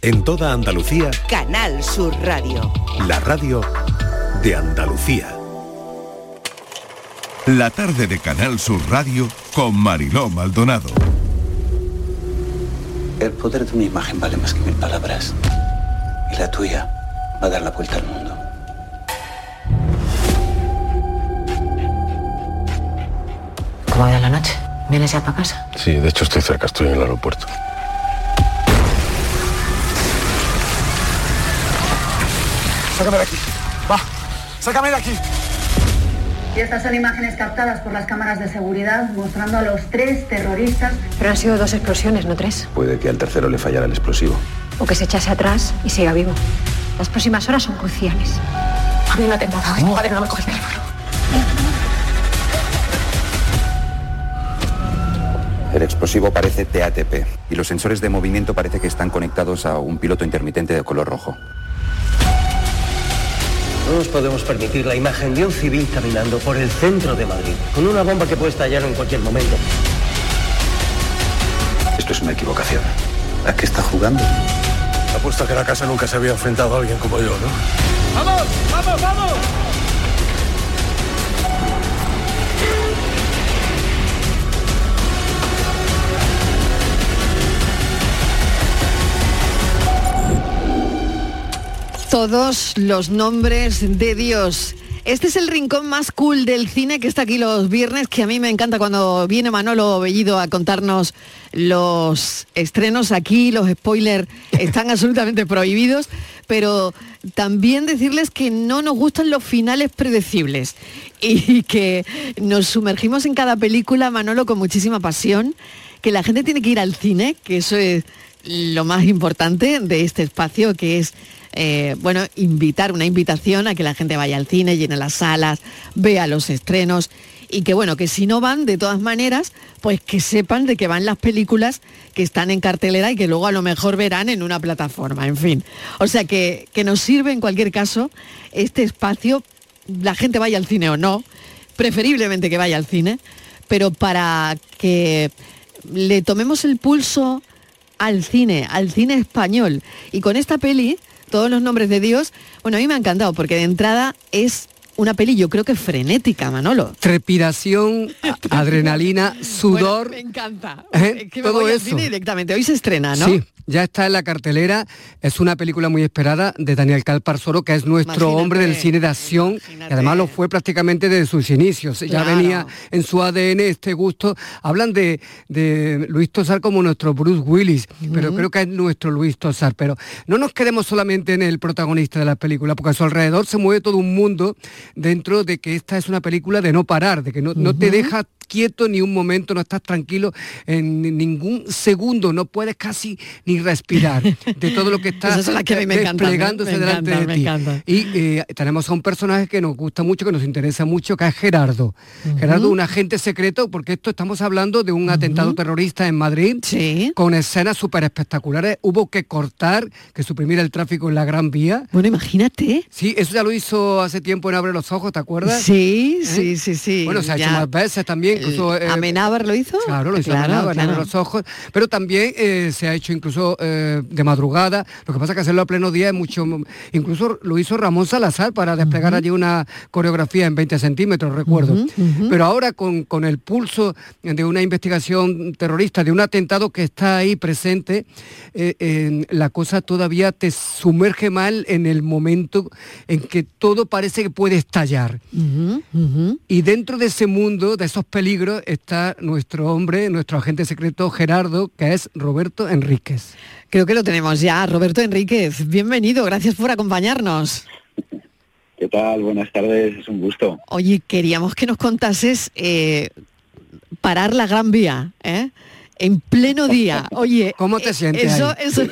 En toda Andalucía, Canal Sur Radio. la radio de Andalucía. La tarde de Canal Sur Radio con Mariló Maldonado. El poder de una imagen vale más que mil palabras. Y la tuya va a dar la vuelta al mundo. ¿Cómo ha ido la noche? ¿Vienes ya para casa? Sí, de hecho estoy cerca, estoy en el aeropuerto. Sácame de aquí. Va, sácame de aquí. Y estas son imágenes captadas por las cámaras de seguridad mostrando a los tres terroristas. Pero han sido dos explosiones, no tres. Puede que al tercero le fallara el explosivo. O que se echase atrás y siga vivo. Las próximas horas son cruciales. A mí no te atentado. Mi padre no me coge el teléfono. El explosivo parece TATP y los sensores de movimiento parece que están conectados a un piloto intermitente de color rojo. No nos podemos permitir la imagen de un civil caminando por el centro de Madrid, con una bomba que puede estallar en cualquier momento. Esto es una equivocación. ¿A qué está jugando? Apuesto a que la casa nunca se había enfrentado a alguien como yo, ¿no? ¡Vamos! ¡Vamos, vamos! Todos los nombres de Dios. Este es el rincón más cool del cine que está aquí los viernes, que a mí me encanta cuando viene Manolo Bellido a contarnos los estrenos aquí, los spoilers están absolutamente prohibidos, pero también decirles que no nos gustan los finales predecibles y que nos sumergimos en cada película, Manolo, con muchísima pasión, que la gente tiene que ir al cine, que eso es lo más importante de este espacio, que es eh, bueno, invitar, una invitación a que la gente vaya al cine, llene las salas, vea los estrenos y que bueno, que si no van, de todas maneras, pues que sepan de que van las películas que están en cartelera y que luego a lo mejor verán en una plataforma, en fin. O sea que, que nos sirve en cualquier caso este espacio, la gente vaya al cine o no, preferiblemente que vaya al cine, pero para que le tomemos el pulso al cine, al cine español. Y con esta peli, todos los nombres de Dios, bueno, a mí me ha encantado porque de entrada es una peli yo creo que frenética, Manolo. Trepidación, a- adrenalina, sudor. Bueno, me encanta. ¿eh? Es que me Todo voy al eso. cine directamente. Hoy se estrena, ¿no? Sí, ya está en la cartelera. Es una película muy esperada de Daniel Calparsoro, que es nuestro Imagínate, hombre del cine de acción. Y además lo fue prácticamente desde sus inicios. Ya Claro. venía en su ADN este gusto. Hablan de, de Luis Tosar como nuestro Bruce Willis, pero creo que es nuestro Luis Tosar. Pero no nos quedemos solamente en el protagonista de la película, porque a su alrededor se mueve todo un mundo dentro de que esta es una película de no parar, de que no, no te deja quieto ni un momento, no estás tranquilo en ni- ningún segundo, no puedes casi ni respirar de todo lo que está que ¿eh? desplegándose delante de ti. Y eh, tenemos a un personaje que nos gusta mucho, que nos interesa mucho, que es Gerardo. Gerardo, un agente secreto, porque esto estamos hablando de un atentado terrorista en Madrid, con escenas súper espectaculares. Hubo que cortar, que suprimir el tráfico en la Gran Vía. Bueno, imagínate. Sí, eso ya lo hizo hace tiempo en Abre los Ojos, ¿te acuerdas? Sí, ¿Eh? sí, sí, sí. Bueno, se ha hecho más veces también, incluso... eh, ¿Amenábar lo hizo? Claro, lo hizo Claro, Amenábar, claro. Los ojos, pero también eh, se ha hecho incluso eh, de madrugada, lo que pasa es que hacerlo a pleno día es mucho, incluso lo hizo Ramón Salazar para desplegar allí una coreografía en 20 centímetros, recuerdo. Pero ahora con, con el pulso de una investigación terrorista, de un atentado que está ahí presente, eh, la cosa todavía te sumerge mal en el momento en que todo parece que puede estallar. Y dentro de ese mundo, de esos peligros, está nuestro hombre, nuestro agente secreto Gerardo, que es Roberto Enríquez. Creo que lo tenemos ya. Roberto Enríquez, bienvenido, gracias por acompañarnos. ¿Qué tal? Buenas tardes, es un gusto. Oye, queríamos que nos contases eh, parar la Gran Vía, ¿eh? En pleno día. Oye, ¿Cómo te eh, sientes Eso, ahí? eso,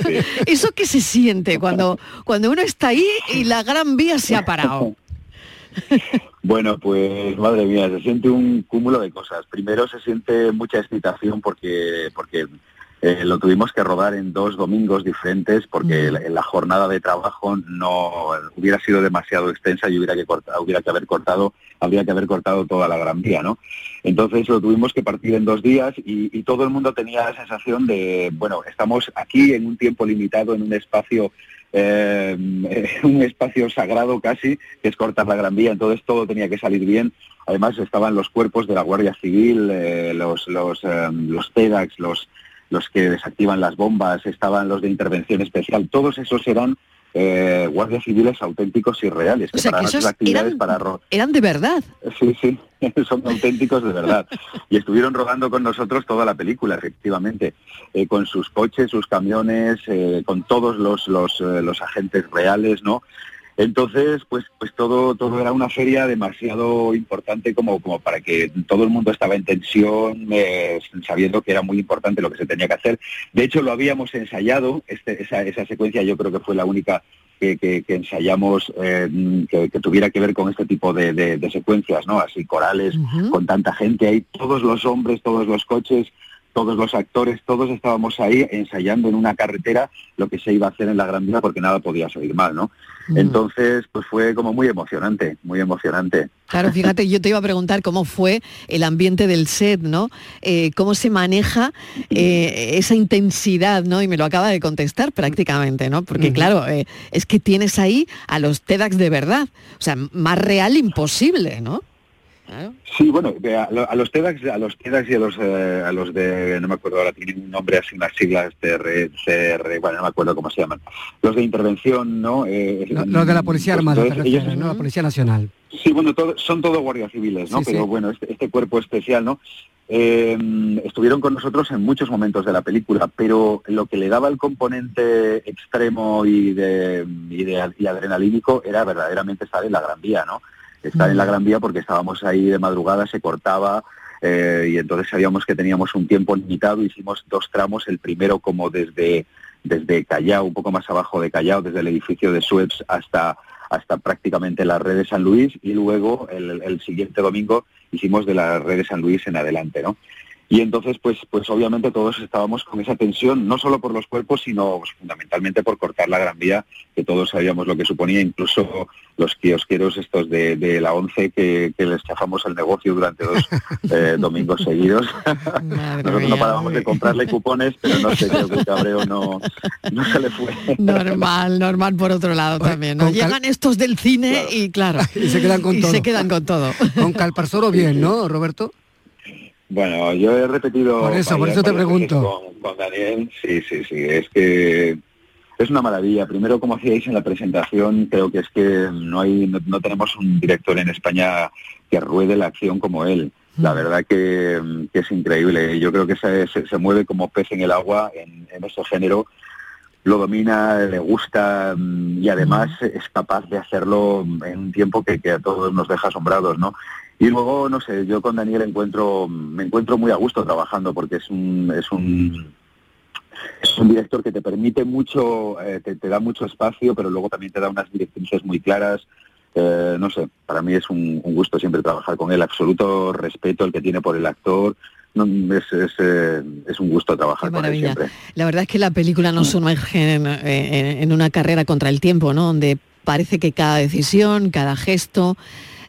eso que se siente cuando, cuando uno está ahí y la Gran Vía se ha parado. Bueno, pues madre mía, se siente un cúmulo de cosas. Primero se siente mucha excitación porque, porque eh, lo tuvimos que rodar en dos domingos diferentes porque la, la, jornada de trabajo no hubiera sido demasiado extensa y hubiera que, hubiera que haber cortado, habría que haber cortado toda la Gran Vía, ¿no? Entonces lo tuvimos que partir en dos días y, y todo el mundo tenía la sensación de, bueno, estamos aquí en un tiempo limitado, en un espacio eh, un espacio sagrado casi, que es cortar la Gran Vía, entonces todo tenía que salir bien. Además estaban los cuerpos de la Guardia Civil, eh, los, los, eh, los TEDAX, los, los que desactivan las bombas, estaban los de intervención especial, todos esos eran eh, guardias civiles auténticos y reales. Que o sea, para que esos actividades eran, para eran de verdad. Sí, sí, son auténticos de verdad. Y estuvieron rodando con nosotros toda la película, efectivamente, eh, con sus coches, sus camiones, eh, con todos los, los, eh, los agentes reales, ¿no? Entonces, pues, pues todo, todo era una feria demasiado importante como, como para que todo el mundo estaba en tensión, eh, sabiendo que era muy importante lo que se tenía que hacer. De hecho, lo habíamos ensayado, este, esa, esa secuencia yo creo que fue la única que, que, que ensayamos eh, que, que, tuviera que ver con este tipo de, de, de secuencias, ¿no? Así corales, uh -huh. con tanta gente ahí, todos los hombres, todos los coches, todos los actores, todos estábamos ahí ensayando en una carretera lo que se iba a hacer en la Gran Vía porque nada podía salir mal, ¿no? Mm. Entonces, pues fue como muy emocionante, muy emocionante. Claro, fíjate, yo te iba a preguntar cómo fue el ambiente del set, ¿no? Eh, ¿Cómo se maneja eh, esa intensidad, ¿no? Y me lo acaba de contestar prácticamente, ¿no? Porque, mm. claro, eh, es que tienes ahí a los TEDx de verdad. O sea, más real imposible, ¿no? Claro. Sí, bueno, a, los TEDx, a los TEDx y a los, eh, a los de, no me acuerdo ahora, tienen un nombre así, unas siglas, TR, CR, bueno, no me acuerdo cómo se llaman. Los de intervención, ¿no? Eh, los, de la Policía pues, Armada, entonces, ellos, ¿no? La Policía Nacional. Sí, bueno, todo, son todos guardias civiles, ¿no? Sí, Pero sí. bueno, este, este, cuerpo especial, ¿no? Eh, estuvieron con nosotros en muchos momentos de la película, pero lo que le daba el componente extremo y de, y de y adrenalínico era verdaderamente estar en la Gran Vía, ¿no? Estar en la Gran Vía porque estábamos ahí de madrugada, se cortaba eh, y entonces sabíamos que teníamos un tiempo limitado, hicimos dos tramos, el primero como desde, desde Callao, un poco más abajo de Callao, desde el edificio de Suez hasta hasta prácticamente la red de San Luis y luego el, el, siguiente domingo hicimos de la red de San Luis en adelante, ¿no? Y entonces, pues, pues obviamente todos estábamos con esa tensión, no solo por los cuerpos, sino pues, fundamentalmente por cortar la Gran Vía, que todos sabíamos lo que suponía, incluso los kiosqueros estos de, de la ONCE que, que, les chafamos el negocio durante dos eh, domingos seguidos. Nosotros mía, no parábamos de comprarle cupones, pero no sé, creo que el cabreo no, no se le fue. Normal, normal por otro lado también. ¿no? Llegan estos del cine Claro. y claro, Y se quedan con y todo. se quedan con todo. Con Calparsoro bien, ¿no, Roberto? Bueno, yo he repetido... Por eso, por eso te pregunto. Con, con Daniel, sí, sí, sí, es que es una maravilla. Primero, como hacíais en la presentación, creo que es que no hay, no, no tenemos un director en España que ruede la acción como él. La verdad que, que es increíble. Yo creo que se, se, se mueve como pez en el agua en, en ese género. Lo domina, le gusta mm, y además es capaz de hacerlo en un tiempo que, que a todos nos deja asombrados, ¿no? Y luego, no sé, yo con Daniel encuentro, me encuentro muy a gusto trabajando porque es un, es un, es un director que te permite mucho, eh, te, te da mucho espacio, pero luego también te da unas directrices muy claras. Eh, no sé, para mí es un, un gusto siempre trabajar con él, absoluto respeto el que tiene por el actor. No, es, es, eh, es un gusto trabajar con él siempre. La verdad es que la película nos sumerge en, en- en una carrera contra el tiempo, ¿no? Donde parece que cada decisión, cada gesto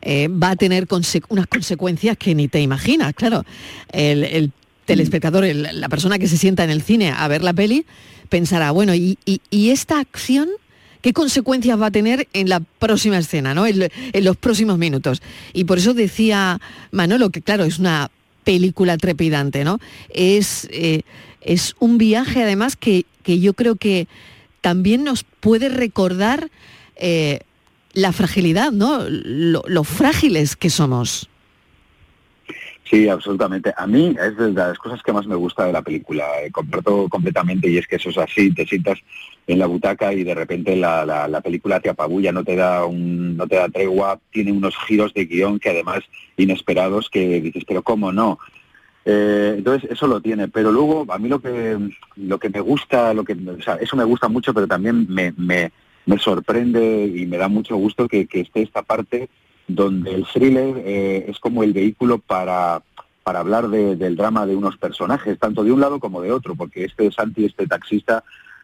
eh, va a tener unas consecuencias que ni te imaginas, claro. El, el telespectador, el- la persona que se sienta en el cine a ver la peli, pensará, bueno, ¿y, esta acción qué consecuencias va a tener en la próxima escena, ¿no? En, los próximos minutos? Y por eso decía Manolo que, claro, es una película trepidante, ¿no? Es, eh, un viaje además que, que yo creo que también nos puede recordar eh, la fragilidad, ¿no? Lo, frágiles que somos. Sí, absolutamente. A mí es de las cosas que más me gusta de la película. Eh, comparto completamente y es que eso es así, te sientas en la butaca y de repente la, la, la película te apabulla, no te da un, no te da tregua, tiene unos giros de guion que además inesperados que dices, pero cómo no. Eh, entonces eso lo tiene, pero luego a mí lo que lo que me gusta, lo que, o sea, eso me gusta mucho, pero también me, me, me sorprende y me da mucho gusto que, esté esta parte donde el thriller eh, es como el vehículo para, para hablar del drama de unos personajes, tanto de un lado como de otro, porque este Santi, este taxista,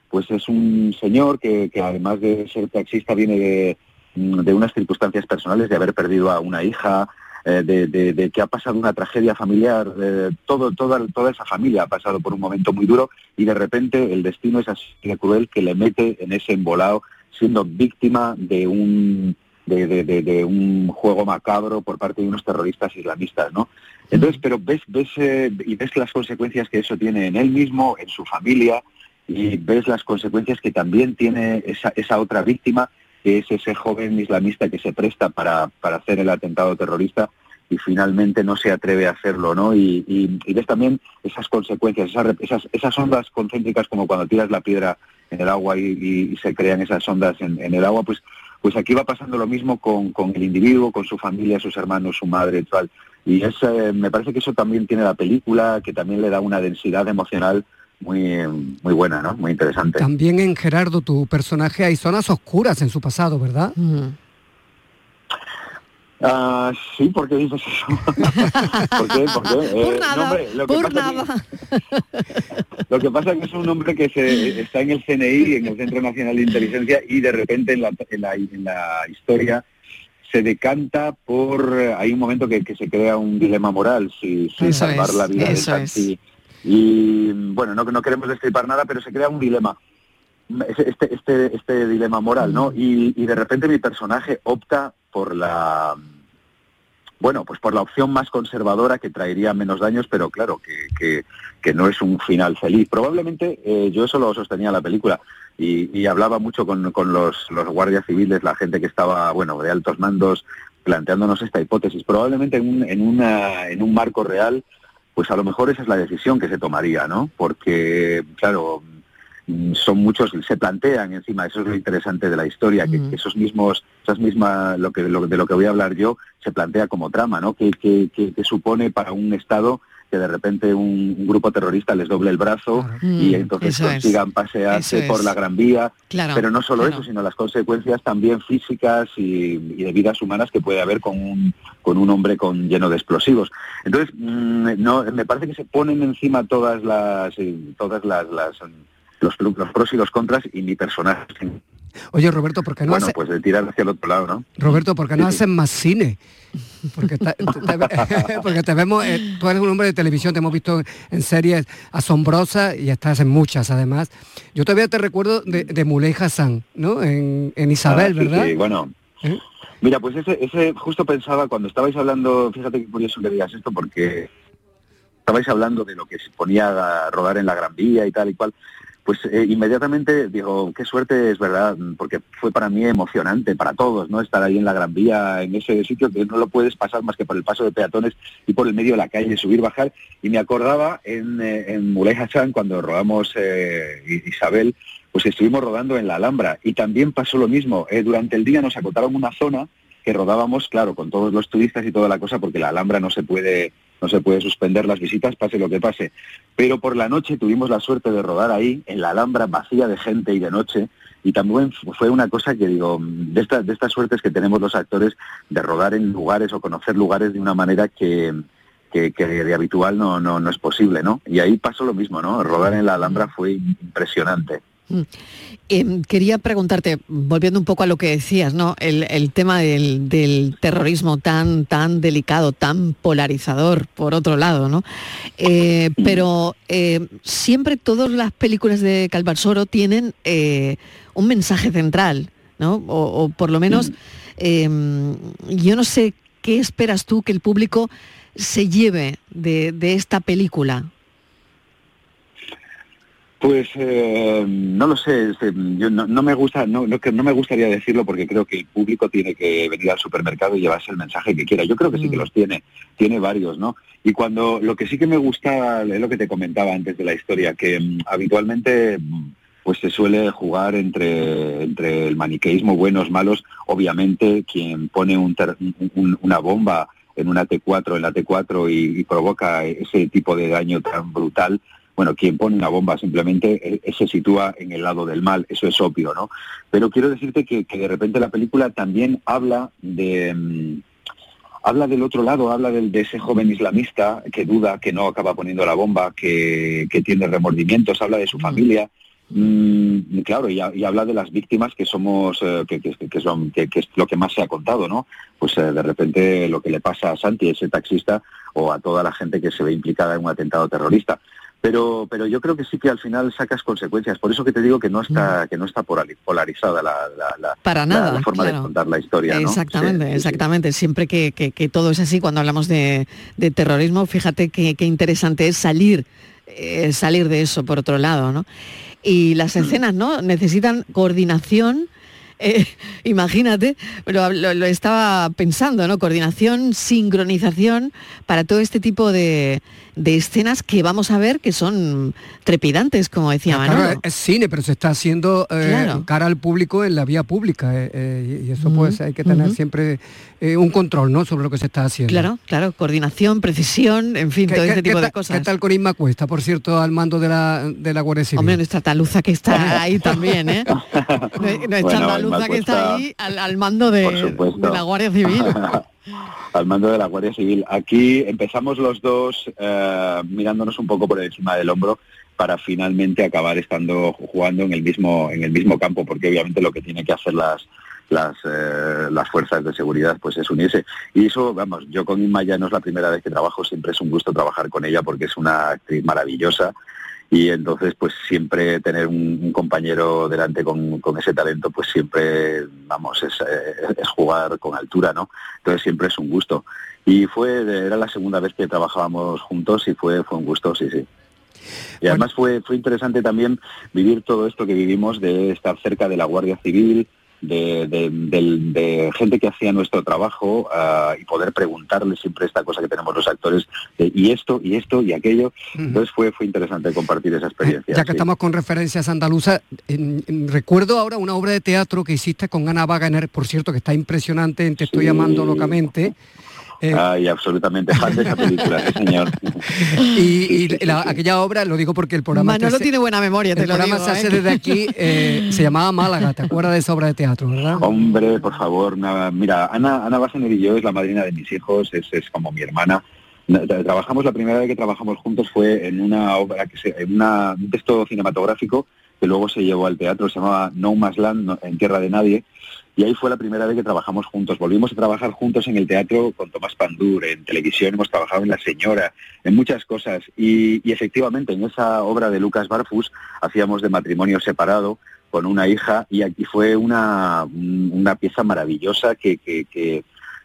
pues es un señor que, además de ser taxista viene de, de, unas circunstancias personales, de haber perdido a una hija, eh, de, que ha pasado una tragedia familiar, eh, todo, toda, toda esa familia ha pasado por un momento muy duro y de repente el destino es así de cruel que le mete en ese embolado siendo víctima de un de, un juego macabro por parte de unos terroristas islamistas, ¿no? Entonces, pero ves, ves eh, y ves las consecuencias que eso tiene en él mismo, en su familia, y ves las consecuencias que también tiene esa, esa otra víctima, que es ese joven islamista que se presta para, para hacer el atentado terrorista y finalmente no se atreve a hacerlo, ¿no? Y, ves también esas consecuencias, esas, esas, ondas concéntricas como cuando tiras la piedra en el agua y, se crean esas ondas en, el agua, pues, pues aquí va pasando lo mismo con, con, el individuo, con su familia, sus hermanos, su madre, y tal. Y es, eh, me parece que eso también tiene la película, que también le da una densidad emocional muy, muy buena, ¿no? Muy interesante. También en Gerardo, tu personaje, hay zonas oscuras en su pasado, ¿verdad? Ah, sí, ¿por qué dices eso? ¿Por qué? ¿Por qué? Eh, nada, lo que por nada. lo que pasa es que es un hombre que se, está en el CNI, en el Centro Nacional de Inteligencia, y de repente en la, en la, historia se decanta por... Hay un momento que, se crea un dilema moral, si, salvar la vida de Santi. Y bueno, no, no queremos destripar nada, pero se crea un dilema. Este, este, este dilema moral, ¿no? Y, y de repente mi personaje opta por la bueno, pues por la opción más conservadora que traería menos daños, pero claro, que, no es un final feliz. Probablemente eh, yo eso lo sostenía la película y, hablaba mucho con, los, los, guardias civiles, la gente que estaba, bueno, de altos mandos, planteándonos esta hipótesis. Probablemente en un, en, una, en un marco real, pues a lo mejor esa es la decisión que se tomaría, ¿no? Porque, claro, son muchos, se plantean encima, eso es lo interesante de la historia, que, esos mismos, esas mismas, lo que, de lo que voy a hablar yo, se plantea como trama, ¿no? Que, que, supone para un Estado que de repente un, grupo terrorista les doble el brazo y mm, entonces consigan pasearse por la Gran Vía. pero no solo eso, sino las consecuencias también físicas y, de vidas humanas que puede haber con un, con un hombre con lleno de explosivos. Entonces, mm, no, me parece que se ponen encima todas las, eh, todas las los, pros y los contras y mi personaje. Oye, Roberto, ¿por qué no Bueno, pues de tirar hacia el otro lado, ¿no? Roberto, ¿por qué no hacen más cine? Porque te, porque te vemos, eh, tú eres un hombre de televisión, te hemos visto en series asombrosas y estás en muchas además. Yo todavía te recuerdo de, de Muley Hassan, ¿no? En, Isabel, ah, ¿verdad? Sí, bueno. ¿Eh? Mira, pues ese, ese justo pensaba cuando estabais hablando, fíjate qué curioso que digas esto, porque estabais hablando de lo que se ponía a rodar en la Gran Vía y tal y cual pues eh, inmediatamente digo, qué suerte es verdad, porque fue para mí emocionante, para todos, ¿no? Estar ahí en la Gran Vía, en ese sitio que no lo puedes pasar más que por el paso de peatones y por el medio de la calle, subir, bajar. Y me acordaba en, eh, en Muley Hassan, cuando rodamos eh, Isabel, pues estuvimos rodando en la Alhambra y también pasó lo mismo. durante el día nos acotaron una zona que rodábamos, claro, con todos los turistas y toda la cosa, porque la Alhambra no se puede no se puede suspender las visitas, pase lo que pase. Pero por la noche tuvimos la suerte de rodar ahí, en la Alhambra, vacía de gente y de noche, y también fue una cosa que digo, de, esta, de estas suertes que tenemos los actores de rodar en lugares o conocer lugares de una manera que, que, de habitual no, no, no es posible, ¿no? Y ahí pasó lo mismo, ¿no? Rodar en la Alhambra fue impresionante. Mm. Em, quería preguntarte, volviendo un poco a lo que decías, ¿no? El, tema del, terrorismo tan, tan delicado, tan polarizador, por otro lado, ¿no? Eh, pero eh, siempre todas las películas de Calvarsoro tienen eh, un mensaje central, ¿no? O, por lo menos, em, yo no sé qué esperas tú que el público se lleve de esta película. Pues eh, no lo sé, este, yo no, me gusta, no, no, no, me gustaría decirlo porque creo que el público tiene que venir al supermercado y llevarse el mensaje que quiera. Yo creo que sí que mm. los tiene, tiene varios, ¿no? Y cuando lo que sí que me gusta es lo que te comentaba antes de la historia, que mm, habitualmente mm, pues se suele jugar entre, entre el maniqueísmo buenos, malos. Obviamente quien pone una bomba en una T4, en la T4 y provoca ese tipo de daño tan brutal, bueno, quien pone una bomba simplemente eh, se sitúa en el lado del mal, eso es obvio, ¿no? Pero quiero decirte que, de repente la película también habla de... Mm, habla del otro lado, habla del, de ese joven islamista que duda, que no acaba poniendo la bomba, que, que tiene remordimientos, habla de su familia. Mm, claro, y, y, habla de las víctimas que somos, eh, que, que, que, son, que, es lo que más se ha contado, ¿no? Pues eh, de repente lo que le pasa a Santi, ese taxista, o a toda la gente que se ve implicada en un atentado terrorista. Pero, pero yo creo que sí que al final sacas consecuencias. Por eso que te digo que no está, que no está polarizada la, la, la, Para nada, la forma claro. de contar la historia. ¿no? Exactamente, Sí, sí, exactamente. Siempre que, que- que todo es así, cuando hablamos de, de terrorismo, fíjate qué qué interesante es salir, eh, salir de eso por otro lado, ¿no? Y las escenas, ¿no? Necesitan coordinación. Eh, imagínate, lo, lo- lo estaba pensando, ¿no? Coordinación, sincronización para todo este tipo de, de escenas que vamos a ver que son trepidantes, como decía Claro, Manolo. es cine, pero se está haciendo eh, Claro. cara al público en la vía pública eh, eh, y y eso pues hay que tener siempre eh, un control ¿no? sobre lo que se está haciendo. Claro, claro, coordinación, precisión, en fin, ¿Qué, todo este tipo de cosas. ¿Qué tal con Inma Cuesta, por cierto, al mando de la, de la Guardia Civil? Hombre, nuestra taluza que está ahí también, ¿eh? Nue- Nuestra Bueno, está ahí al, al mando de la Guardia Civil. al mando de la Guardia Civil. Aquí empezamos los dos eh, mirándonos un poco por encima del hombro para finalmente acabar estando jugando en el mismo en el mismo campo, porque obviamente lo que tiene que hacer las las eh, las fuerzas de seguridad pues es unirse y eso vamos yo con Inma ya no es la primera vez que trabajo siempre es un gusto trabajar con ella porque es una actriz maravillosa y entonces pues siempre tener un, un compañero delante con, con ese talento pues siempre vamos es, eh, es jugar con altura no entonces siempre es un gusto. Y fue era la segunda vez que trabajábamos juntos y fue fue un gusto sí sí. Y además fue fue interesante también vivir todo esto que vivimos de estar cerca de la Guardia Civil de, de- del- de gente que hacía nuestro trabajo ah, y poder preguntarle siempre esta cosa que tenemos los actores de, y esto y esto y aquello entonces fue fue interesante compartir esa experiencia Ya que sí. estamos con referencias andaluzas, en- en- recuerdo ahora una obra de teatro que hiciste con Ana Wagner, por cierto, que está impresionante Te estoy llamando locamente. Eh, Ay, absolutamente fan de esa película, sí, señor. y y la- aquella obra, lo digo porque el programa... Manolo tiene buena memoria, te el lo programa digo. se hace ¿eh? desde aquí, eh, se llamaba Málaga, ¿te acuerdas de esa obra de teatro, verdad? Hombre, por favor, na- mira, Ana, Ana Bassener y yo es la madrina de mis hijos, es, es como mi hermana. Na- tra- Trabajamos, la primera vez que trabajamos juntos fue en una obra, que se, en una- un texto cinematográfico que luego se llevó al teatro, se llamaba No Más Land, en Tierra de Nadie, y ahí fue la primera vez que trabajamos juntos. Volvimos a trabajar juntos en el teatro con Tomás Pandur, en televisión hemos trabajado en La Señora, en muchas cosas. Y, efectivamente, en esa obra de Lucas Barfus hacíamos de matrimonio separado con una hija y aquí fue una, un- una pieza maravillosa que-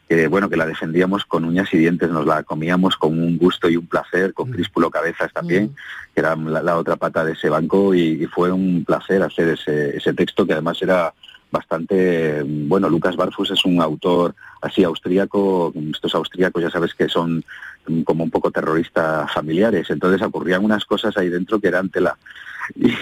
que, bueno que la defendíamos con uñas y dientes, nos la comíamos con un gusto y un placer, con Críspulo Cabezas también, que era la, la otra pata de ese banco y, y fue un placer hacer ese, ese texto que además era bastante bueno Lucas Barfus es un autor así austríaco estos austríacos ya sabes que son mm, como un poco terroristas familiares entonces ocurrían unas cosas ahí dentro que eran tela y,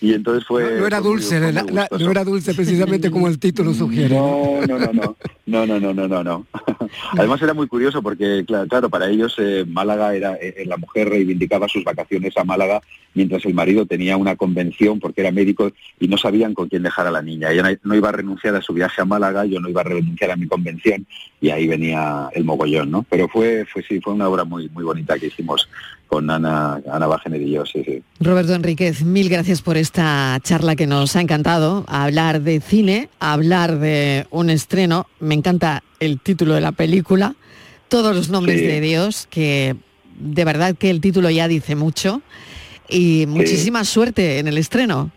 y entonces fue No era dulce, la- la- no era dulce precisamente como el título sugiere. No, no, no, no, no, no, no, no, no, no. Además era muy curioso porque, claro, claro para ellos eh, Málaga era, eh, la mujer reivindicaba sus vacaciones a Málaga mientras el marido tenía una convención porque era médico y no sabían con quién dejar a la niña. Ella no- no iba a renunciar a su viaje a Málaga, yo no iba a renunciar a mi convención y ahí venía el mogollón, ¿no? Pero fue, fue sí, fue una obra muy, muy bonita que hicimos con Ana, Ana Bajener y yo, sí, sí. Roberto Enríquez, mil gracias por esta charla que nos ha encantado. Hablar de cine, hablar de un estreno. Me encanta el título de la película. Todos los nombres Sí. de Dios, que de verdad que el título ya dice mucho. Y muchísima suerte en el estreno.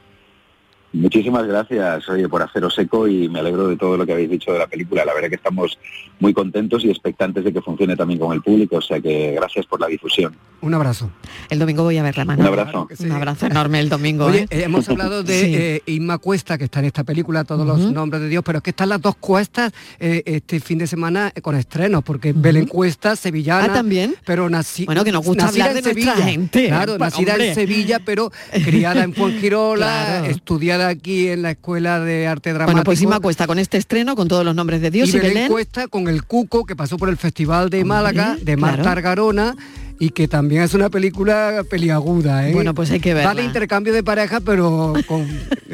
Muchísimas gracias, oye, por haceros eco y me alegro de todo lo que habéis dicho de la película. La verdad que estamos muy contentos y expectantes de que funcione también con el público, o sea que gracias por la difusión. Un abrazo. El domingo voy a verla, Manolo. Un abrazo. Un abrazo enorme el domingo. Oye, ¿eh? eh, hemos hablado de Sí. eh, Inma Cuesta, que está en esta película, todos los nombres de Dios, pero es que están las dos cuestas eh, este fin de semana eh, con estrenos, porque Belén Cuesta, sevillana. Ah, ¿también? Pero nací, Bueno, que nos gusta nacida hablar en de nuestra Sevilla. gente. Claro, nacida hombre. en Sevilla, pero criada en Fuengirola, Claro. estudiada aquí en la Escuela de Arte Dramático. Bueno, pues Inma Cuesta con este estreno, con todos los nombres de Dios y, y Belén, Belén. Cuesta con el Cuco, que pasó por el Festival de Málaga, de Marta claro. Argarona, y que también es una película peliaguda, ¿eh? Bueno, pues hay que Va verla. de intercambio de pareja, pero con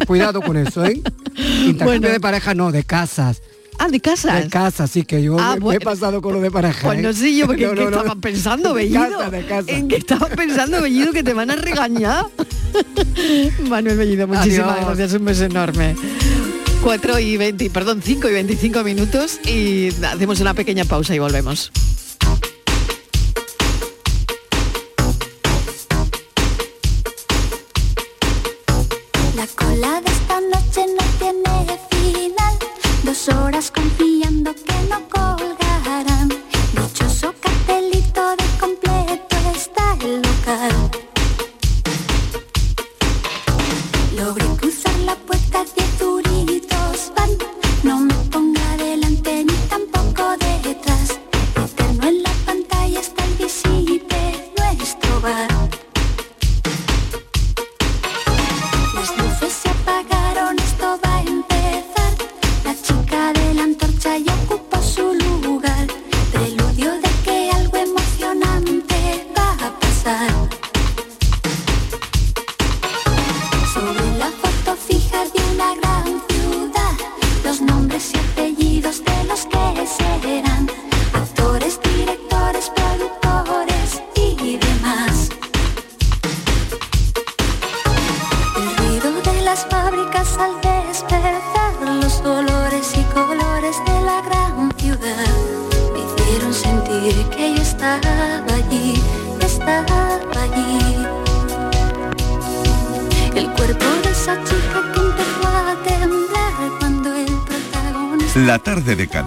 cuidado con eso, ¿eh? Intercambio Bueno. de pareja no, de casas. Ah, de casas. De casa, así que yo Ah, me, me bueno. he pasado con lo de pareja. Pues no ¿eh? sé yo, porque No, ¿en qué no, no. estabas pensando, De Bellido? casa, de casa. ¿En qué estabas pensando, Bellido, que te van a regañar? Manuel Bellido, muchísimas Adiós. gracias, un beso enorme. 4 y 20, perdón, 5 y 25 minutos y hacemos una pequeña pausa y volvemos. Dos horas confiando que no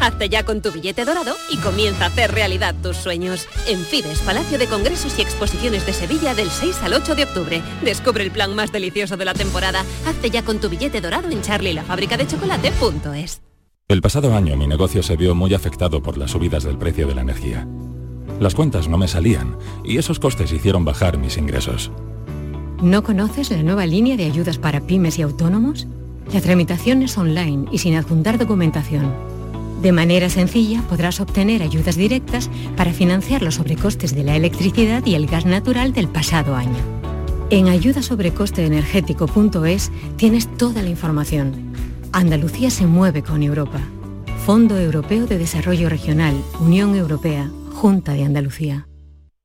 Hazte ya con tu billete dorado y comienza a hacer realidad tus sueños. En Fides, Palacio de Congresos y Exposiciones de Sevilla del 6 al 8 de octubre. Descubre el plan más delicioso de la temporada. Hazte ya con tu billete dorado en charlielafabricadechocolate.es. El pasado año mi negocio se vio muy afectado por las subidas del precio de la energía. Las cuentas no me salían y esos costes hicieron bajar mis ingresos. ¿No conoces la nueva línea de ayudas para pymes y autónomos? La tramitación es online y sin adjuntar documentación. De manera sencilla podrás obtener ayudas directas para financiar los sobrecostes de la electricidad y el gas natural del pasado año. En ayudasobrecosteenergético.es tienes toda la información. Andalucía se mueve con Europa. Fondo Europeo de Desarrollo Regional, Unión Europea, Junta de Andalucía.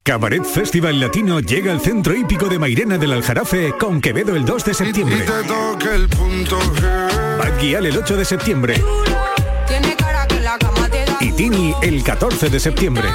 Cabaret Festival Latino llega al centro hípico de Mairena del Aljarafe con Quevedo el 2 de septiembre. Bad Gyal el 8 de septiembre. Y Tini el 14 de septiembre.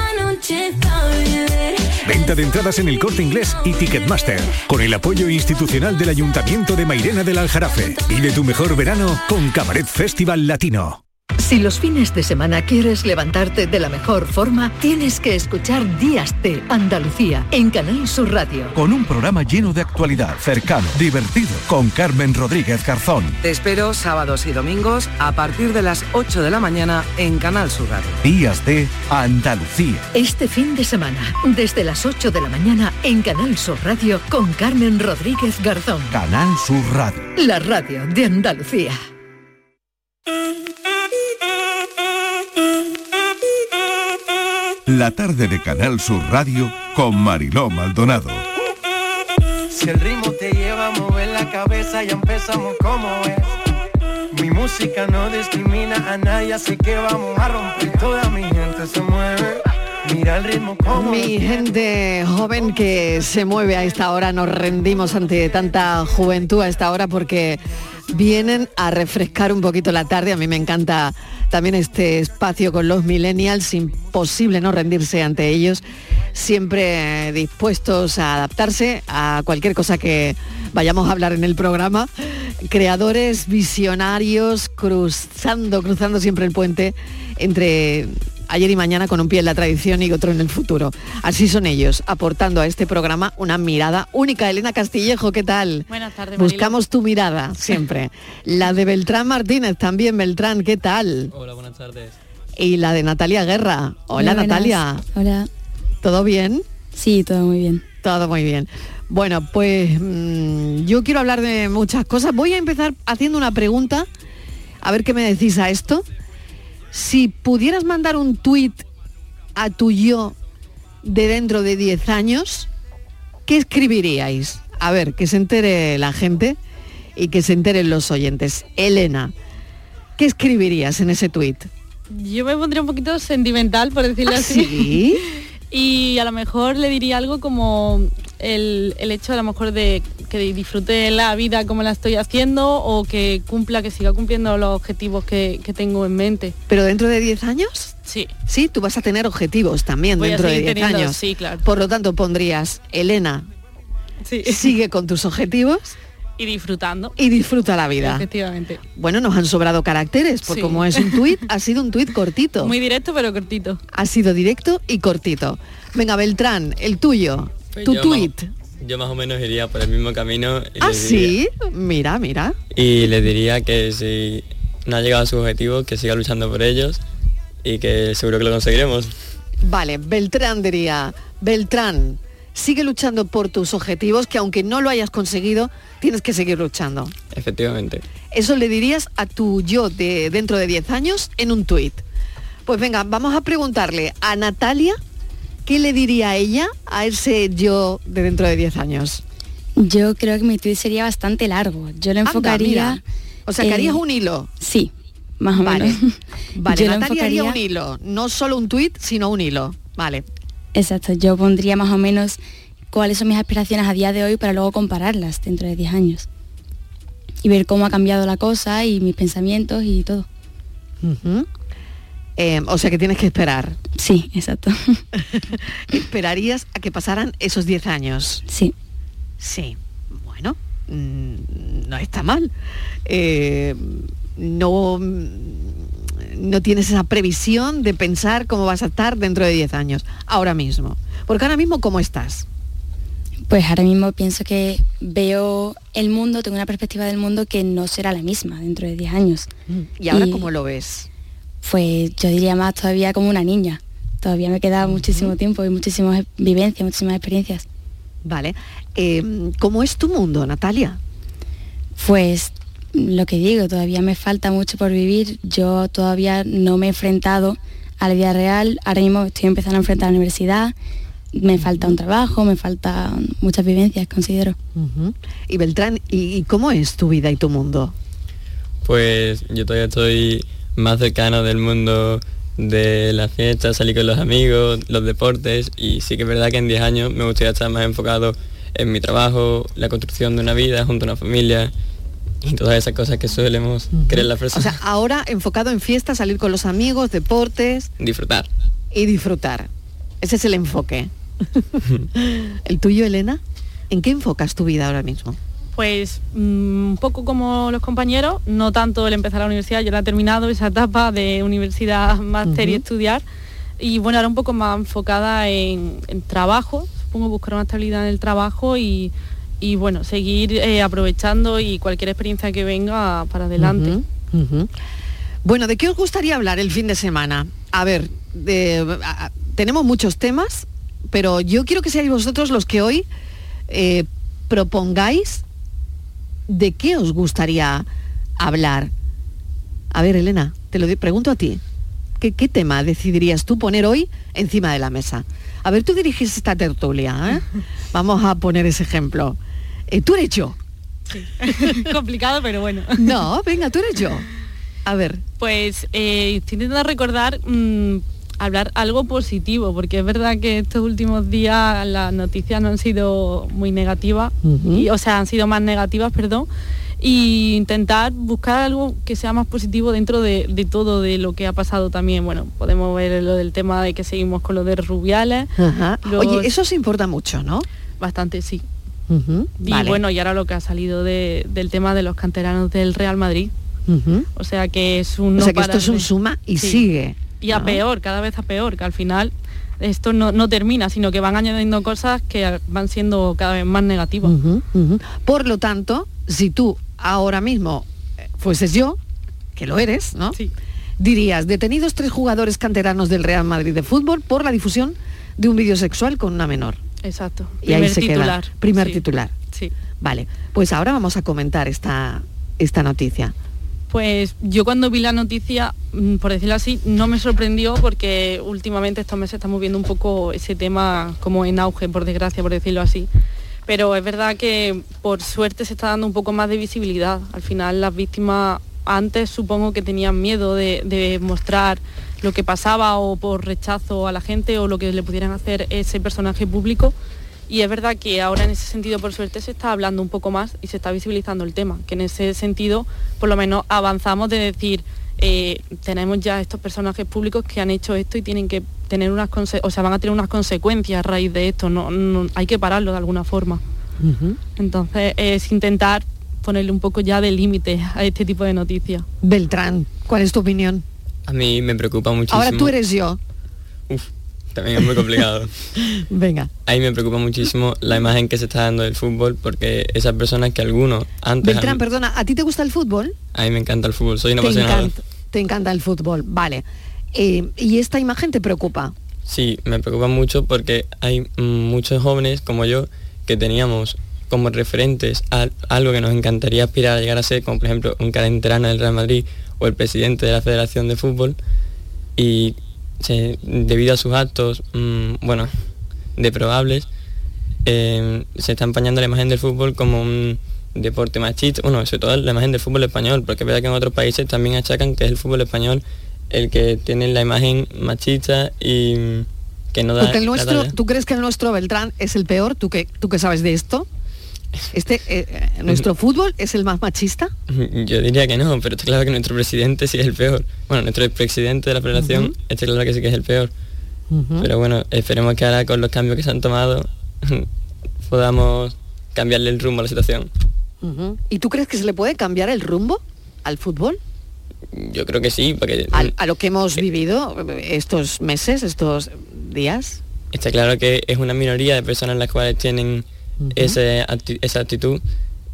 Venta de entradas en el Corte Inglés y Ticketmaster. Con el apoyo institucional del Ayuntamiento de Mairena del Aljarafe. Vive tu mejor verano con Cabaret Festival Latino. Si los fines de semana quieres levantarte de la mejor forma, tienes que escuchar Días de Andalucía en Canal Sur Radio. Con un programa lleno de actualidad, cercano, divertido, con Carmen Rodríguez Garzón. Te espero sábados y domingos a partir de las 8 de la mañana en Canal Sur Radio. Días de Andalucía. Este fin de semana, desde las 8 de la mañana en Canal Sur Radio con Carmen Rodríguez Garzón. Canal Sur Radio. La radio de Andalucía. La tarde de Canal Sur Radio con Mariló Maldonado. Si el ritmo te lleva a mover la cabeza, ya empezamos como es. Mi música no discrimina a nadie, así que vamos a romper. Toda mi gente se mueve. Mira el ritmo como Mi gente joven que se mueve a esta hora, nos rendimos ante tanta juventud a esta hora porque vienen a refrescar un poquito la tarde. A mí me encanta también este espacio con los millennials, imposible no rendirse ante ellos, siempre dispuestos a adaptarse a cualquier cosa que vayamos a hablar en el programa. Creadores, visionarios, cruzando, cruzando siempre el puente entre ayer y mañana con un pie en la tradición y otro en el futuro. Así son ellos, aportando a este programa una mirada única. Elena Castillejo, ¿qué tal? Buenas tardes. Marilo. Buscamos tu mirada siempre. la de Beltrán Martínez también, Beltrán, ¿qué tal? Hola, buenas tardes. Y la de Natalia Guerra. Hola. Natalia. Hola. ¿Todo bien? Sí, todo muy bien. Todo muy bien. Bueno, pues mm, yo quiero hablar de muchas cosas. Voy a empezar haciendo una pregunta, a ver qué me decís a esto. Si pudieras mandar un tuit a tu yo de dentro de 10 años, ¿qué escribiríais? A ver, que se entere la gente y que se enteren los oyentes. Elena, ¿qué escribirías en ese tuit? Yo me pondría un poquito sentimental, por decirlo ¿Ah, así. sí? Y a lo mejor le diría algo como el, el hecho a lo mejor de que disfrute la vida como la estoy haciendo o que cumpla, que siga cumpliendo los objetivos que, que tengo en mente. ¿Pero dentro de 10 años? Sí. Sí, tú vas a tener objetivos también Voy dentro de seguir 10 teniendo, años. sí, claro. Por lo tanto, pondrías, Elena, Sí. sigue con tus objetivos Y disfrutando. y disfruta la vida. Efectivamente. Bueno, nos han sobrado caracteres, porque Sí. como es un tuit, ha sido un tuit cortito. Muy directo pero cortito. Ha sido directo y cortito. Venga, Beltrán, el tuyo, Pues tu tuit. Yo más o menos iría por el mismo camino y, Ah, diría, sí, mira, mira. y le diría que si no ha llegado a sus objetivos, que siga luchando por ellos y que seguro que lo conseguiremos. Vale, Beltrán diría, Beltrán, sigue luchando por tus objetivos, que aunque no lo hayas conseguido, tienes que seguir luchando. Efectivamente. Eso le dirías a tu yo de dentro de 10 años en un tuit. Pues venga, vamos a preguntarle a Natalia qué le diría ella a ese yo de dentro de 10 años. Yo creo que mi tweet sería bastante largo. Yo lo enfocaría... O sea, que eh, harías un hilo. Sí, más o Vale. menos. Vale, Yo Natalia haría un hilo, no solo un tuit, sino un hilo. Vale. Exacto, yo pondría más o menos cuáles son mis aspiraciones a día de hoy para luego compararlas dentro de 10 años. Y ver cómo ha cambiado la cosa y mis pensamientos y todo. Eh, o sea que tienes que esperar. Sí, exacto. Esperarías a que pasaran esos 10 años. Sí. Sí. Bueno, mm, no está mal. Eh, no, no tienes esa previsión de pensar cómo vas a estar dentro de 10 años, ahora mismo. Porque ahora mismo, ¿cómo estás? Pues ahora mismo pienso que veo el mundo, tengo una perspectiva del mundo que no será la misma dentro de 10 años. ¿Y ahora cómo lo ves? Pues yo diría más todavía como una niña. Todavía me queda muchísimo tiempo y muchísimas vivencias, muchísimas experiencias. Vale. Eh, ¿Cómo es tu mundo, Natalia? Pues lo que digo, todavía me falta mucho por vivir. Yo todavía no me he enfrentado a la vida real. Ahora mismo estoy empezando a enfrentar a la universidad. Me falta un trabajo, me faltan muchas vivencias, considero. Y Beltrán, ¿y, y cómo es tu vida y tu mundo? Pues yo todavía estoy más cercano del mundo de las fiestas, salir con los amigos, los deportes y sí que es verdad que en 10 años me gustaría estar más enfocado en mi trabajo, la construcción de una vida junto a una familia y todas esas cosas que solemos querer las O personas. sea, ahora enfocado en fiestas, salir con los amigos, deportes disfrutar. y disfrutar. Ese es el enfoque. ¿El tuyo, Elena? ¿En qué enfocas tu vida ahora mismo? Pues mm, un poco como los compañeros, no tanto el empezar la universidad, yo la he terminado esa etapa de universidad, máster y Ujú. estudiar. Y bueno, ahora un poco más enfocada en, en trabajo, supongo buscar una estabilidad en el trabajo y, y, bueno, seguir eh, aprovechando y cualquier experiencia que venga para adelante. Bueno, ¿de qué os gustaría hablar el fin de semana? A ver, de- a- a- tenemos muchos temas, pero yo quiero que seáis vosotros los que hoy eh, propongáis de qué os gustaría hablar. A ver, Elena, te lo pregunto a ti. ¿Qué, qué tema decidirías tú poner hoy encima de la mesa? A ver, tú diriges esta tertulia, ¿eh? Vamos a poner ese ejemplo. Eh, tú eres yo. Complicado, pero bueno. No, venga, tú eres yo. A ver. Pues eh, estoy intentando recordar mm, hablar algo positivo, porque es verdad que estos últimos días las noticias no han sido muy negativas, y, o sea, han sido más negativas, perdón, y intentar buscar algo que sea más positivo dentro de, de todo de lo que ha pasado también. Bueno, podemos ver lo del tema de que seguimos con lo de Rubiales. Los- Oye, eso os importa mucho, ¿no? Bastante, sí. Y vale. bueno, y ahora lo que ha salido de- del tema de los canteranos del Real Madrid. O sea que es un... O no sea que esto es un suma y Sí. sigue. Y a ¿no? peor, cada vez a peor, que al final esto no, no termina, sino que van añadiendo cosas que van siendo cada vez más negativas. Por lo tanto, si tú ahora mismo eh, fueses yo, que lo eres, ¿no? Dirías, detenidos tres jugadores canteranos del Real Madrid de fútbol por la difusión de un vídeo sexual con una menor. Exacto. Y ahí Primer se titular. queda. Primer Sí. titular. Sí. Vale, pues ahora vamos a comentar esta, esta noticia. Pues yo cuando vi la noticia, mm, por decirlo así, no me sorprendió porque últimamente estos meses estamos viendo un poco ese tema como en auge, por desgracia, por decirlo así. Pero es verdad que por suerte se está dando un poco más de visibilidad. Al final las víctimas antes supongo que tenían miedo de, de mostrar lo que pasaba o por rechazo a la gente o lo que le pudieran hacer ese personaje público. Y es verdad que ahora en ese sentido, por suerte, se está hablando un poco más y se está visibilizando el tema, que en ese sentido, por lo menos avanzamos de decir, eh, tenemos ya estos personajes públicos que han hecho esto y tienen que tener unas o sea, van a tener unas consecuencias a raíz de esto, no, no- hay que pararlo de alguna forma. Entonces es intentar ponerle un poco ya de límite a este tipo de noticias. Beltrán, ¿cuál es tu opinión? A mí me preocupa muchísimo. Ahora tú eres yo. También es muy complicado. Venga. Ahí me preocupa muchísimo la imagen que se está dando del fútbol porque esas personas que algunos antes... Beltrán, perdona, ¿a ti te gusta el fútbol? a mí me encanta el fútbol, soy un Te apasionado. encanta, te encanta el fútbol, vale. Eh, ¿Y esta imagen te preocupa? Sí, me preocupa mucho porque hay muchos jóvenes como yo que teníamos como referentes a algo que nos encantaría aspirar a llegar a ser, como por ejemplo un calenterano del Real Madrid o el presidente de la Federación de Fútbol, y se- debido a sus actos, mm, bueno, deprobables, eh, se está empañando la imagen del fútbol como un deporte machista, bueno, sobre todo la imagen del fútbol español, porque es verdad que en otros países también achacan que es el fútbol español el que tiene la imagen machista y que no da Porque el la nuestro. ¿tú crees que el nuestro Beltrán es el peor? ¿Tú que, tú que sabes de esto? Este, eh, eh, ¿Nuestro fútbol es el más machista? Yo diría que no, pero está claro que nuestro presidente sí es el peor. Bueno, nuestro presidente de la federación Ujú. está claro que sí que es el peor. Pero bueno, esperemos que ahora con los cambios que se han tomado podamos cambiarle el rumbo a la situación. ¿Y tú crees que se le puede cambiar el rumbo al fútbol? Yo creo que sí, porque a lo que hemos vivido estos meses, estos días. está claro que es una minoría de personas las cuales tienen ese acti- esa actitud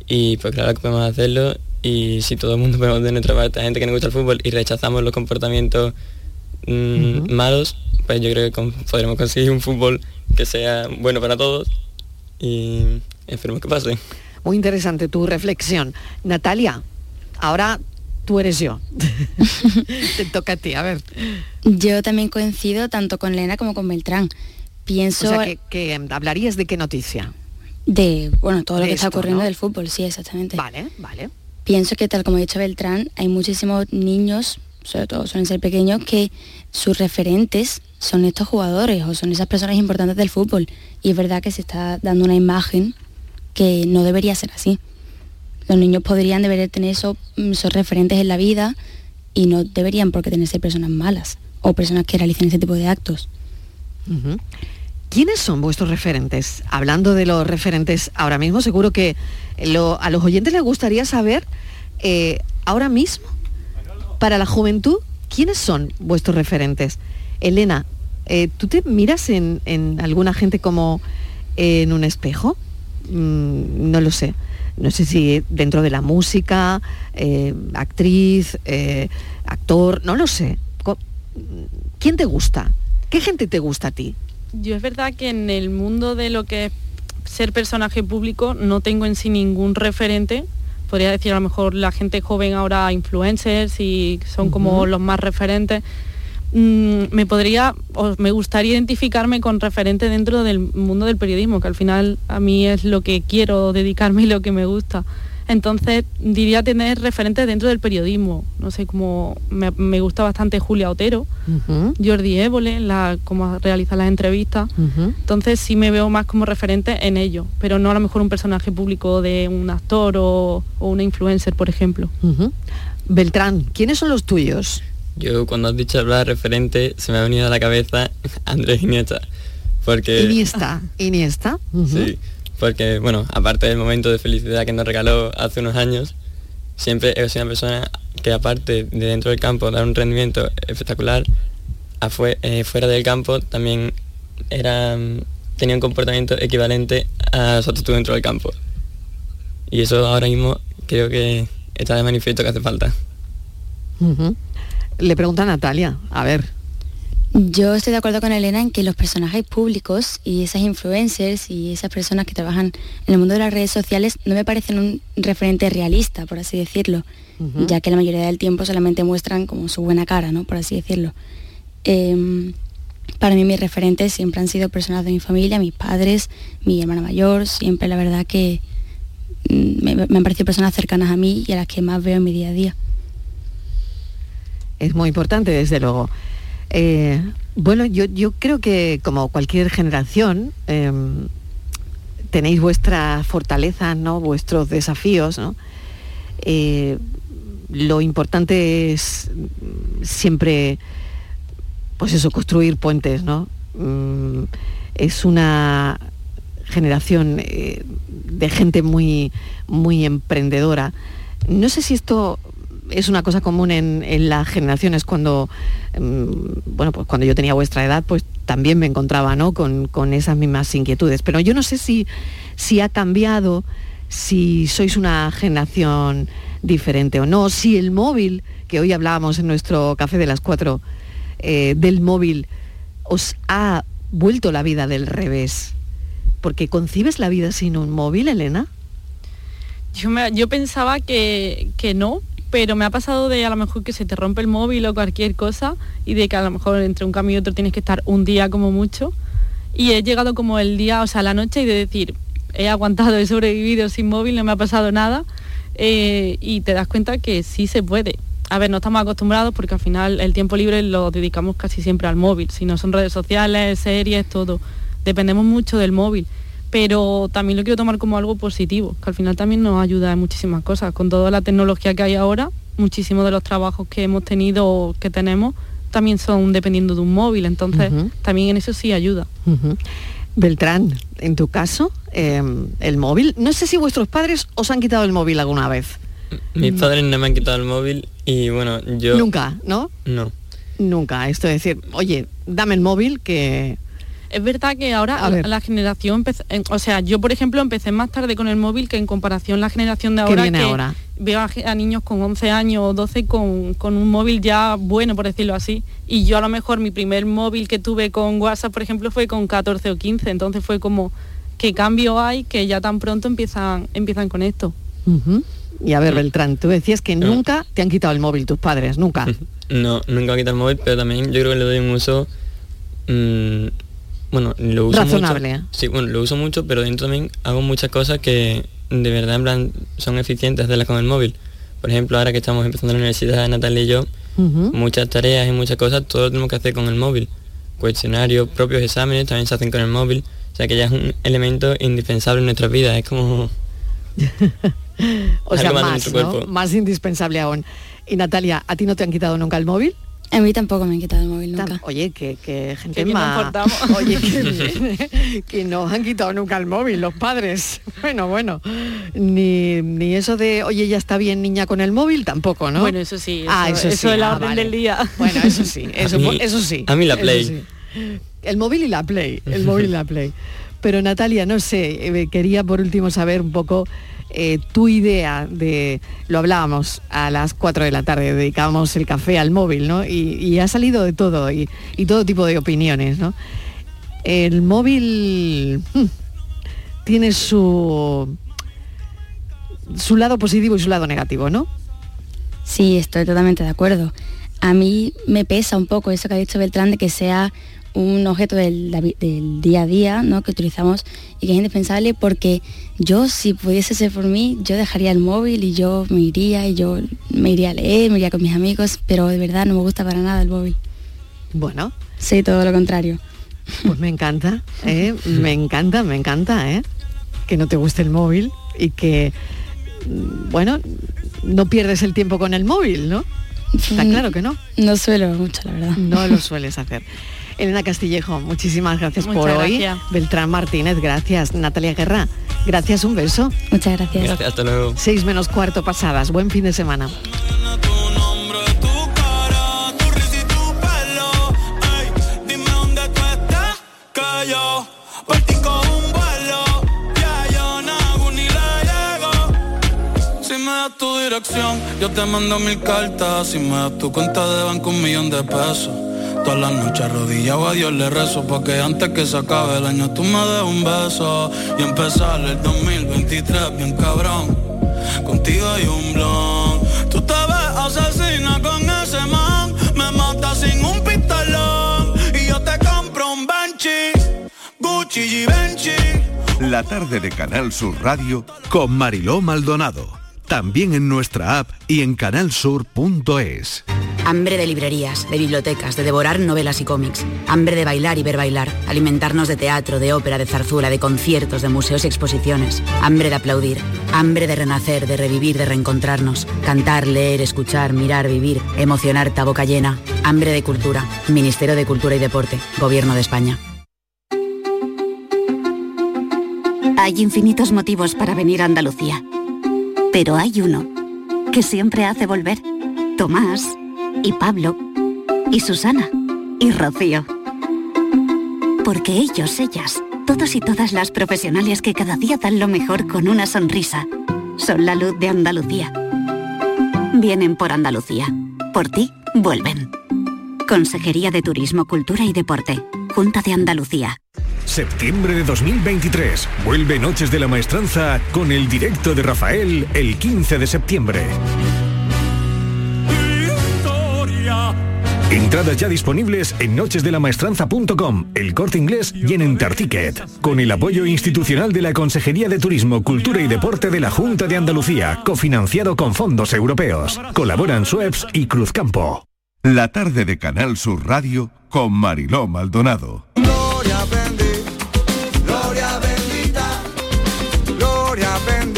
y pues claro que podemos hacerlo y si todo el mundo podemos de nuestra parte a gente que nos gusta el fútbol y rechazamos los comportamientos mm, malos, pues yo creo que con- podremos conseguir un fútbol que sea bueno para todos y esperemos que pase. Muy interesante tu reflexión. Natalia, ahora tú eres yo. Te toca a ti, a ver. Yo también coincido tanto con Elena como con Beltrán. Pienso O sea, que, que hablarías de qué noticia. De, bueno, todo lo que está ocurriendo ¿no? del fútbol, sí, exactamente. Vale, vale. Pienso que tal como ha dicho Beltrán, hay muchísimos niños, sobre todo suelen ser pequeños, que sus referentes son estos jugadores o son esas personas importantes del fútbol. Y es verdad que se está dando una imagen que no debería ser así. Los niños podrían deber tener esos, mm, esos referentes en la vida y no deberían por qué tener ser personas malas o personas que realicen ese tipo de actos. ¿Quiénes son vuestros referentes? Hablando de los referentes ahora mismo, seguro que a los oyentes les gustaría saber eh, ahora mismo, para la juventud, ¿quiénes son vuestros referentes? Elena, eh, ¿tú te miras en, alguna gente como en un espejo? Mm, no lo sé. No sé si dentro de la música, eh, actriz, eh, actor, no lo sé. ¿Quién te gusta? ¿Qué gente te gusta a ti? Yo es verdad que en el mundo de lo que es ser personaje público no tengo en sí ningún referente. Podría decir a lo mejor la gente joven ahora influencers y son como los más referentes. Mm, me podría o me gustaría identificarme con referente dentro del mundo del periodismo, que al final a mí es lo que quiero dedicarme y lo que me gusta. Entonces diría tener referentes dentro del periodismo. No sé, como me, me gusta bastante Julia Otero, Jordi Évole, la, cómo realiza las entrevistas. Entonces sí me veo más como referente en ello, pero no a lo mejor un personaje público de un actor o, o una influencer, por ejemplo. Beltrán, ¿quiénes son los tuyos? Yo cuando has dicho hablar referente se me ha venido a la cabeza Andrés Iniesta. Porque, Iniesta. Iniesta. Sí, porque bueno, aparte del momento de felicidad que nos regaló hace unos años, siempre sido una persona que aparte de dentro del campo dar un rendimiento espectacular, afue- eh, fuera del campo también era mm, tenía un comportamiento equivalente a su actitud dentro del campo. Y eso ahora mismo creo que está de manifiesto que hace falta. Le pregunta a Natalia, a ver. Yo estoy de acuerdo con Elena en que los personajes públicos y esas influencers y esas personas que trabajan en el mundo de las redes sociales no me parecen un referente realista, por así decirlo, ya que la mayoría del tiempo solamente muestran como su buena cara, ¿no? Por así decirlo. Em, para mí mis referentes siempre han sido personas de mi familia, mis padres, mi hermana mayor, siempre la verdad que mm, me, me han parecido personas cercanas a mí y a las que más veo en mi día a día. Es muy importante, desde luego. Eh, bueno, yo, creo que como cualquier generación, em, tenéis vuestras fortalezas, ¿no? vuestros desafíos. ¿no? Eh, lo importante es siempre, pues eso, construir puentes, ¿no? Mm, es una generación eh, de gente muy emprendedora. No sé si esto es una cosa común en, las generaciones cuando, mm, bueno, pues cuando yo tenía vuestra edad, pues también me encontraba, ¿no? Con, con esas mismas inquietudes. Pero yo no sé si, si ha cambiado, si sois una generación diferente o no, si el móvil, que hoy hablábamos en nuestro café de las cuatro, eh, del móvil, os ha vuelto la vida del revés. Porque concibes la vida sin un móvil, Elena. Yo, yo pensaba que, que no, pero me ha pasado de a lo mejor que se te rompe el móvil o cualquier cosa y de que a lo mejor entre un cambio y otro tienes que estar un día como mucho. Y he llegado como el día, o sea, la noche y de decir, he aguantado, he sobrevivido sin móvil, no me ha pasado nada. eh, y te das cuenta que sí se puede. A ver, no estamos acostumbrados porque al final el tiempo libre lo dedicamos casi siempre al móvil. Si no son redes sociales, series, todo. Dependemos mucho del móvil pero también lo quiero tomar como algo positivo, que al final también nos ayuda en muchísimas cosas. Con toda la tecnología que hay ahora, muchísimos de los trabajos que hemos tenido o que tenemos también son dependiendo de un móvil, entonces también en eso sí ayuda. Beltrán, en tu caso, eh, el móvil, no sé si vuestros padres os han quitado el móvil alguna vez. Mis padres no me han quitado el móvil y bueno, yo... Nunca, ¿no? No. Nunca. Esto es decir, oye, dame el móvil que... Es verdad que ahora A ver. la generación, o sea, yo por ejemplo empecé más tarde con el móvil que en comparación la generación de ¿Qué ahora viene que ahora? veo a, niños con 11 años o 12 con, con un móvil ya bueno, por decirlo así. Y yo a lo mejor mi primer móvil que tuve con WhatsApp, por ejemplo, fue con 14 o 15. Entonces fue como, ¿qué cambio hay que ya tan pronto empiezan, empiezan con esto? Y a ver, Beltrán, tú decías que nunca te han quitado el móvil tus padres, nunca. No, nunca he quitado el móvil, pero también yo creo que le doy un uso... mm, bueno, lo uso Razonable. mucho. Sí, bueno, lo uso mucho, pero dentro también hago muchas cosas que de verdad en plan son eficientes hacerlas con el móvil. Por ejemplo, ahora que estamos empezando la universidad, Natalia y yo, muchas tareas y muchas cosas, todo lo tenemos que hacer con el móvil. Cuestionarios, propios exámenes también se hacen con el móvil. O sea que ya es un elemento indispensable en nuestra vida. Es como... O sea, más ¿no? más indispensable aún. Y Natalia, ¿a ti no te han quitado nunca el móvil? A mí tampoco me han quitado el móvil nunca. Oye, que, que gente nos más... Oye, que, bien, que no han quitado nunca el móvil los padres. Bueno, bueno. Ni, ni eso de, oye, ya está bien niña con el móvil, tampoco, ¿no? Bueno, eso sí, ah, eso- eso, eso sí. es la ah, orden vale. del día. Bueno, eso sí, eso, A mí- eso sí. a mí la eso Play. sí. El móvil y la Play, el móvil y la Play. Pero Natalia, no sé, eh, quería por último saber un poco eh, tu idea de, lo hablábamos a las 4 de la tarde, dedicábamos el café al móvil, ¿no? Y, ha salido de todo y, todo tipo de opiniones, ¿no? El móvil hmm, tiene su, su lado positivo y su lado negativo, ¿no? Sí, estoy totalmente de acuerdo. A mí me pesa un poco eso que ha dicho Beltrán de que sea un objeto del, del día a día ¿no? que utilizamos y que es indispensable porque yo si pudiese ser por mí yo dejaría el móvil y yo me iría y yo me iría a leer, me iría con mis amigos, pero de verdad no me gusta para nada el móvil. Bueno. Sí, todo lo contrario. Pues me encanta, ¿eh? me encanta, me encanta, ¿eh? que no te guste el móvil y que, mm, bueno, no pierdes el tiempo con el móvil, ¿no? Está Mm, claro que no. No suelo mucho, la verdad. No lo sueles hacer. Elena Castillejo, muchísimas gracias Muchas por hoy. gracias. Beltrán Martínez, gracias. Natalia Guerra, gracias, un beso. Muchas gracias. Gracias, hasta luego. Seis menos cuarto pasadas. Buen fin de semana. Tu dirección, yo te mando mil cartas. Si me das tu cuenta de banco, un millón de pesos. Todas las noches arrodillado. A Dios le rezo Porque antes que se acabe el año tú me des un beso. Y empezar el 2023 bien cabrón. Contigo hay un blon. Tú te ves asesina con ese man. Me mata sin un pistolón. Y yo te compro un Benchi Gucci y La tarde de Canal Sur Radio Con Mariló Maldonado. También en nuestra app y en canalsur.es. Hambre de librerías, de bibliotecas, de devorar novelas y cómics. Hambre de bailar y ver bailar. Alimentarnos de teatro, de ópera, de zarzuela, de conciertos, de museos y exposiciones. Hambre de aplaudir. Hambre de renacer, de revivir, de reencontrarnos. Cantar, leer, escuchar, mirar, vivir. Emocionarte a boca llena. Hambre de cultura. Ministerio de Cultura y Deporte. Gobierno de España. Hay infinitos motivos para venir a Andalucía. Pero hay uno que siempre hace volver. Tomás y Pablo y Susana y Rocío. Porque ellos, ellas, todos y todas las profesionales que cada día dan lo mejor con una sonrisa, son la luz de Andalucía. Vienen por Andalucía. Por ti, vuelven. Consejería de Turismo, Cultura y Deporte. Junta de Andalucía. Septiembre de 2023. Vuelve Noches de la Maestranza con el directo de Rafael el 15 de septiembre. Entradas ya disponibles en nochesdelamaestranza.com, el corte inglés y en Enterticket. Con el apoyo institucional de la Consejería de Turismo, Cultura y Deporte de la Junta de Andalucía, cofinanciado con fondos europeos. Colaboran Sueps y Cruzcampo. La tarde de Canal Sur Radio con Mariló Maldonado. Gloria bendita, gloria bendita, gloria bendita,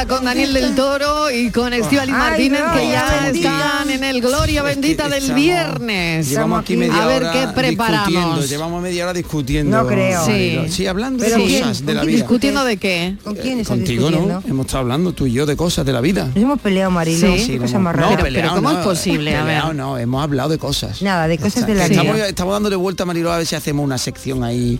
bendita con Daniel del Toro y con Estivali Martínez que ya están en el Gloria bendita del viernes. Llevamos aquí media a ver hora qué preparamos. Llevamos media hora discutiendo. No creo. Sí. Sí, hablando ¿Pero de quién? cosas de ¿Con la vida. ¿Discutiendo de qué? ¿Con quién Contigo, ¿no? Hemos estado hablando tú y yo de cosas de la vida. Nos hemos peleado, Marilo. Sí. qué cosa hemos- más no, rara. Pero- peleado, pero ¿cómo es posible? A ver. no, hemos hablado de cosas. Nada, de cosas de la vida. estamos dándole vuelta, Marilo, a ver si hacemos una sección ahí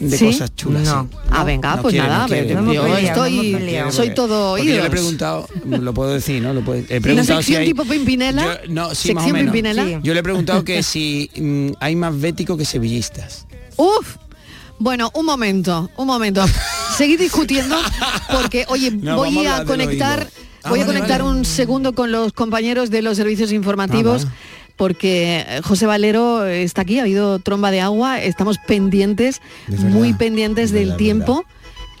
de ¿Sí? cosas chulas. No. sí. Ah, venga, pues nada, estoy- soy todo Yo le he preguntado, lo puedo decir, ¿no? Lo puedo, he ¿Una preguntado si sección hay, tipo Pimpinela? Yo- no, sí, ¿Sección más o menos. Sí. Yo le he preguntado que si mm, hay más béticos que sevillistas. Uf. Bueno, un momento, un momento. Seguid discutiendo porque, oye, No, voy a conectar. Ah, voy a conectar vale. un segundo con los compañeros de los servicios informativos. Ah, Porque eh, José Valero está aquí, ha habido tromba de agua, estamos pendientes, muy pendientes del tiempo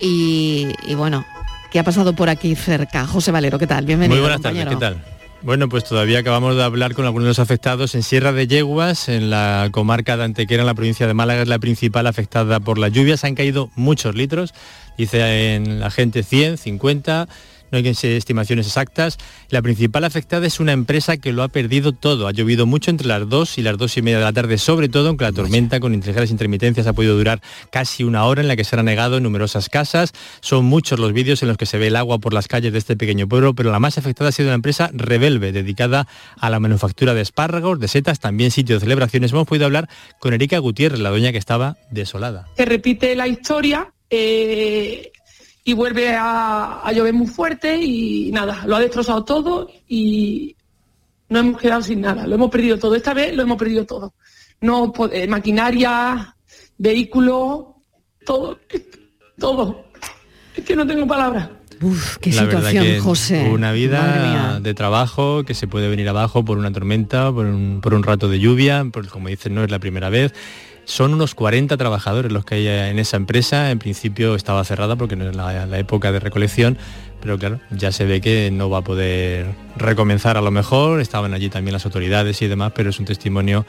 y, y bueno, ¿qué ha pasado por aquí cerca? José Valero, ¿qué tal? Bienvenido. Muy buenas tardes. ¿qué tal? Bueno, pues todavía acabamos de hablar con algunos de los afectados en Sierra de Yeguas, en la comarca de Antequera, en la provincia de Málaga, es la principal afectada por las lluvias. Han caído muchos litros, dice en la gente 100, 50 no hay estimaciones exactas. La principal afectada es una empresa que lo ha perdido todo. Ha llovido mucho entre las 2 y las 2 y media de la tarde, sobre todo aunque la tormenta con ligeras intermitencias ha podido durar casi una hora en la que se han anegado en numerosas casas. Son muchos los vídeos en los que se ve el agua por las calles de este pequeño pueblo, pero la más afectada ha sido la empresa Rebelve, dedicada a la manufactura de espárragos, de setas, también sitio de celebraciones. Hemos podido hablar con Erika Gutiérrez, la doña que estaba desolada. Se repite la historia. Eh, y vuelve a, llover muy fuerte y nada, lo ha destrozado todo y no hemos quedado sin nada, lo hemos perdido todo. Esta vez lo hemos perdido todo. No, eh, maquinaria, vehículos, todo, todo. Es que no tengo palabras. Uf, qué situación, José. Una vida de trabajo que se puede venir abajo por una tormenta, por un, por un rato de lluvia, porque como dicen, no es la primera vez. Son unos 40 trabajadores los que hay en esa empresa. En principio estaba cerrada porque no es la, época de recolección, pero claro, ya se ve que no va a poder recomenzar a lo mejor. Estaban allí también las autoridades y demás, pero es un testimonio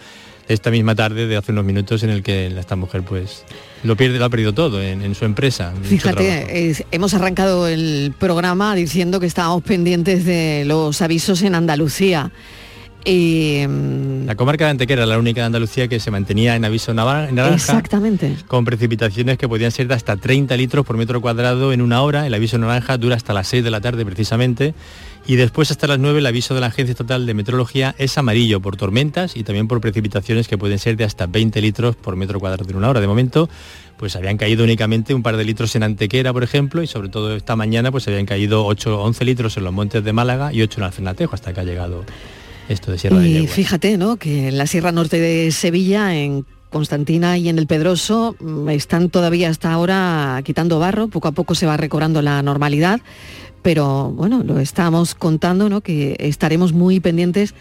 esta misma tarde de hace unos minutos en el que esta mujer pues lo pierde, lo ha perdido todo en, su empresa. Fíjate, hemos arrancado el programa diciendo que estábamos pendientes de los avisos en Andalucía. Mm, la comarca de Antequera era la única de Andalucía que se mantenía en aviso naranja. Exactamente. Con precipitaciones que podían ser de hasta 30 litros por metro cuadrado en una hora. El aviso naranja dura hasta las 6 de la tarde precisamente. Y después hasta las 9 el aviso de la Agencia Estatal de Meteorología es amarillo por tormentas y también por precipitaciones que pueden ser de hasta 20 litros por metro cuadrado en una hora. De momento, pues habían caído únicamente un par de litros en Antequera, por ejemplo, y sobre todo esta mañana pues habían caído 8 11 litros en los montes de Málaga y 8 en Alfernatejo hasta que ha llegado esto de Sierra y de fíjate, ¿no? Que en la Sierra Norte de Sevilla, en Constantina y en el Pedroso mm, están todavía hasta ahora quitando barro, poco a poco se va recobrando la normalidad, pero bueno, lo estamos contando, ¿no? Que estaremos muy pendientes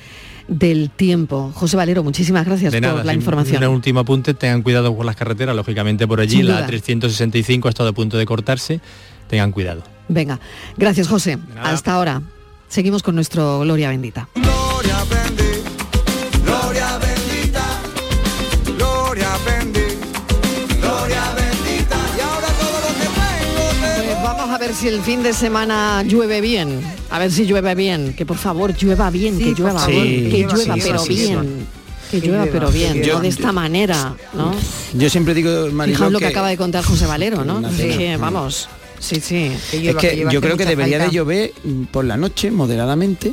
del tiempo. José Valero, muchísimas gracias por la información. Un último apunte, tengan cuidado con las carreteras, lógicamente por allí la 365 ha estado a punto de cortarse, tengan cuidado. Venga, gracias José. Hasta ahora. Seguimos con nuestro Gloria Bendita. Ver si el fin de semana llueve bien. A ver si llueve bien. Que por favor llueva bien, que llueva, que llueva, pero bien. Que llueva, pero bien, no de esta manera, ¿no? Yo siempre digo, Fijaos lo que acaba de contar José Valero, ¿no? que, vamos, sí, sí. es que, yo creo que debería de llover por la noche, moderadamente,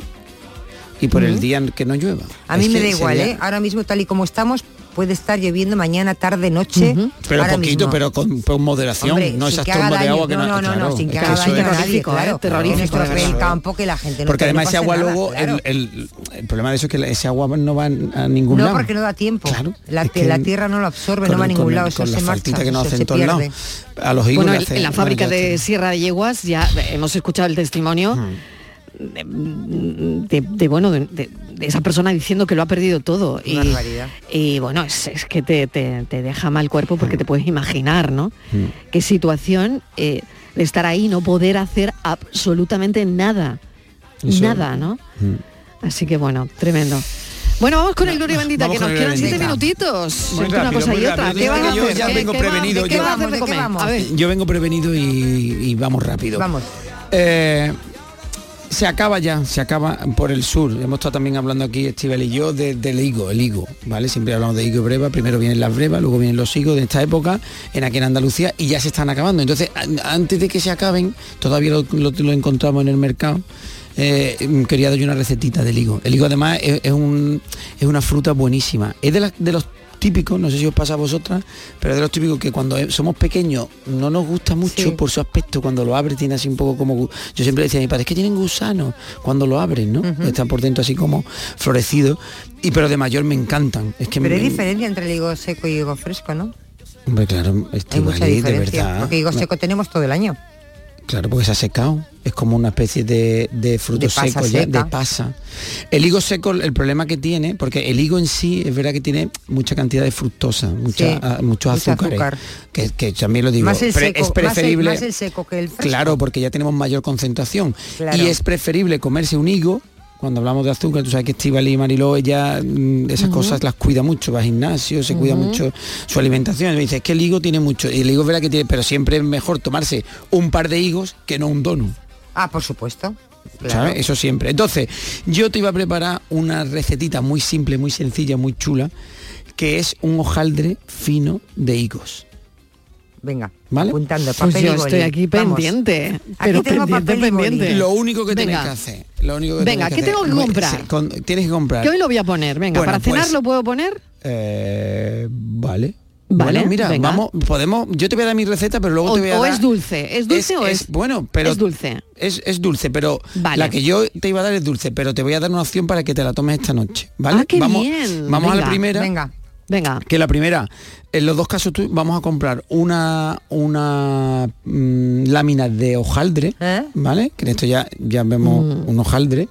y por el día que no llueva. A mí me da igual, ¿eh? Ahora mismo, tal y como estamos, puede estar lloviendo mañana, tarde, noche. Pero poquito, pero con, moderación, no esas tomas de agua que no. No, no, no, sin que haga daño a nadie, claro. Terrorífico, el campo que la gente no Porque además ese agua luego, el, problema de eso es que ese agua no va a ningún lado. No, porque no da tiempo. La, tierra no lo absorbe, no va a ningún lado, eso se marcha, que no se pierde. A los bueno, en la fábrica de Sierra de Yeguas ya hemos escuchado el testimonio de, bueno de, esa persona diciendo que lo ha perdido todo y, y, bueno es, que te, deja mal cuerpo porque te puedes imaginar no mm. qué situación eh, de estar ahí no poder hacer absolutamente nada nada no mm. así que bueno tremendo bueno, vamos con el Gloria Bendita, que nos quedan siete minutitos. una cosa y otra. ¿Qué hacer? Yo ya vengo prevenido. Yo vengo prevenido y, vamos rápido. Vamos. Eh, se acaba ya, se acaba por el sur. Hemos estado también hablando aquí, Estival y yo, del higo, el higo, ¿vale? Siempre hablamos de higo y breva, primero vienen las brevas, luego vienen los higos de esta época, en aquí en Andalucía, y ya se están acabando. Entonces, antes de que se acaben, todavía lo, encontramos en el mercado. Eh, quería darle una recetita del higo. El higo además es, es, una fruta buenísima. Es de, de los típico, no sé si os pasa a vosotras, pero de los típicos que cuando somos pequeños no nos gusta mucho por su aspecto, cuando lo abre tiene así un poco como... Yo siempre decía a mi padre, es que tienen gusanos cuando lo abren, ¿no? Están por dentro así como florecidos, y pero de mayor me encantan. Es que pero hay diferencia entre el higo seco y higo fresco, ¿no? Hombre, claro, hay mucha diferencia, de verdad. Porque higo seco tenemos todo el año. Claro, porque se ha secado. Es como una especie de, de fruto seco ya, de pasa. El higo seco, el problema que tiene, porque el higo en sí es verdad que tiene mucha cantidad de fructosa, mucha, ah, muchos azúcares. Que, también lo digo. es preferible. Más el, seco que el fresco. Claro, porque ya tenemos mayor concentración. Y es preferible comerse un higo Cuando hablamos de azúcar, tú sabes que Estivali y Mariló, ella mm, esas cosas las cuida mucho, va al gimnasio, se cuida mucho su alimentación. Me dice, es que el higo tiene mucho, y el higo es verdad que tiene, pero siempre es mejor tomarse un par de higos que no un donut. Ah, por supuesto. Claro. ¿sabes? Eso siempre. Entonces, yo te iba a preparar una recetita muy simple, muy sencilla, muy chula, que es un hojaldre fino de higos. Venga, ¿Vale? apuntando Pues papel y yo boli. estoy aquí Vamos. pendiente, Aquí pero tengo pendiente, papel y boli. pendiente. Lo único que Venga. tienes que hacer. Lo único que Venga, ¿qué tengo que comprar? sí, con- tienes que comprar. Que hoy lo voy a poner, venga, Bueno, para cenar pues- lo puedo poner. Eh, vale. Vale, Bueno, mira, venga. vamos, podemos, yo te voy a dar mi receta, pero luego O, te voy a o dar. es dulce, ¿es dulce o es, bueno, pero es dulce? Es, es dulce, pero Vale. la que yo te iba a dar es dulce, pero te voy a dar una opción para que te la tomes esta noche, ¿vale? Ah, qué vamos, bien. Vamos a la Venga, primera. Venga. Venga. Que la primera, en los dos casos tú- vamos a comprar una una mm, lámina de hojaldre, ¿Eh? ¿vale? Que en esto ya ya vemos un hojaldre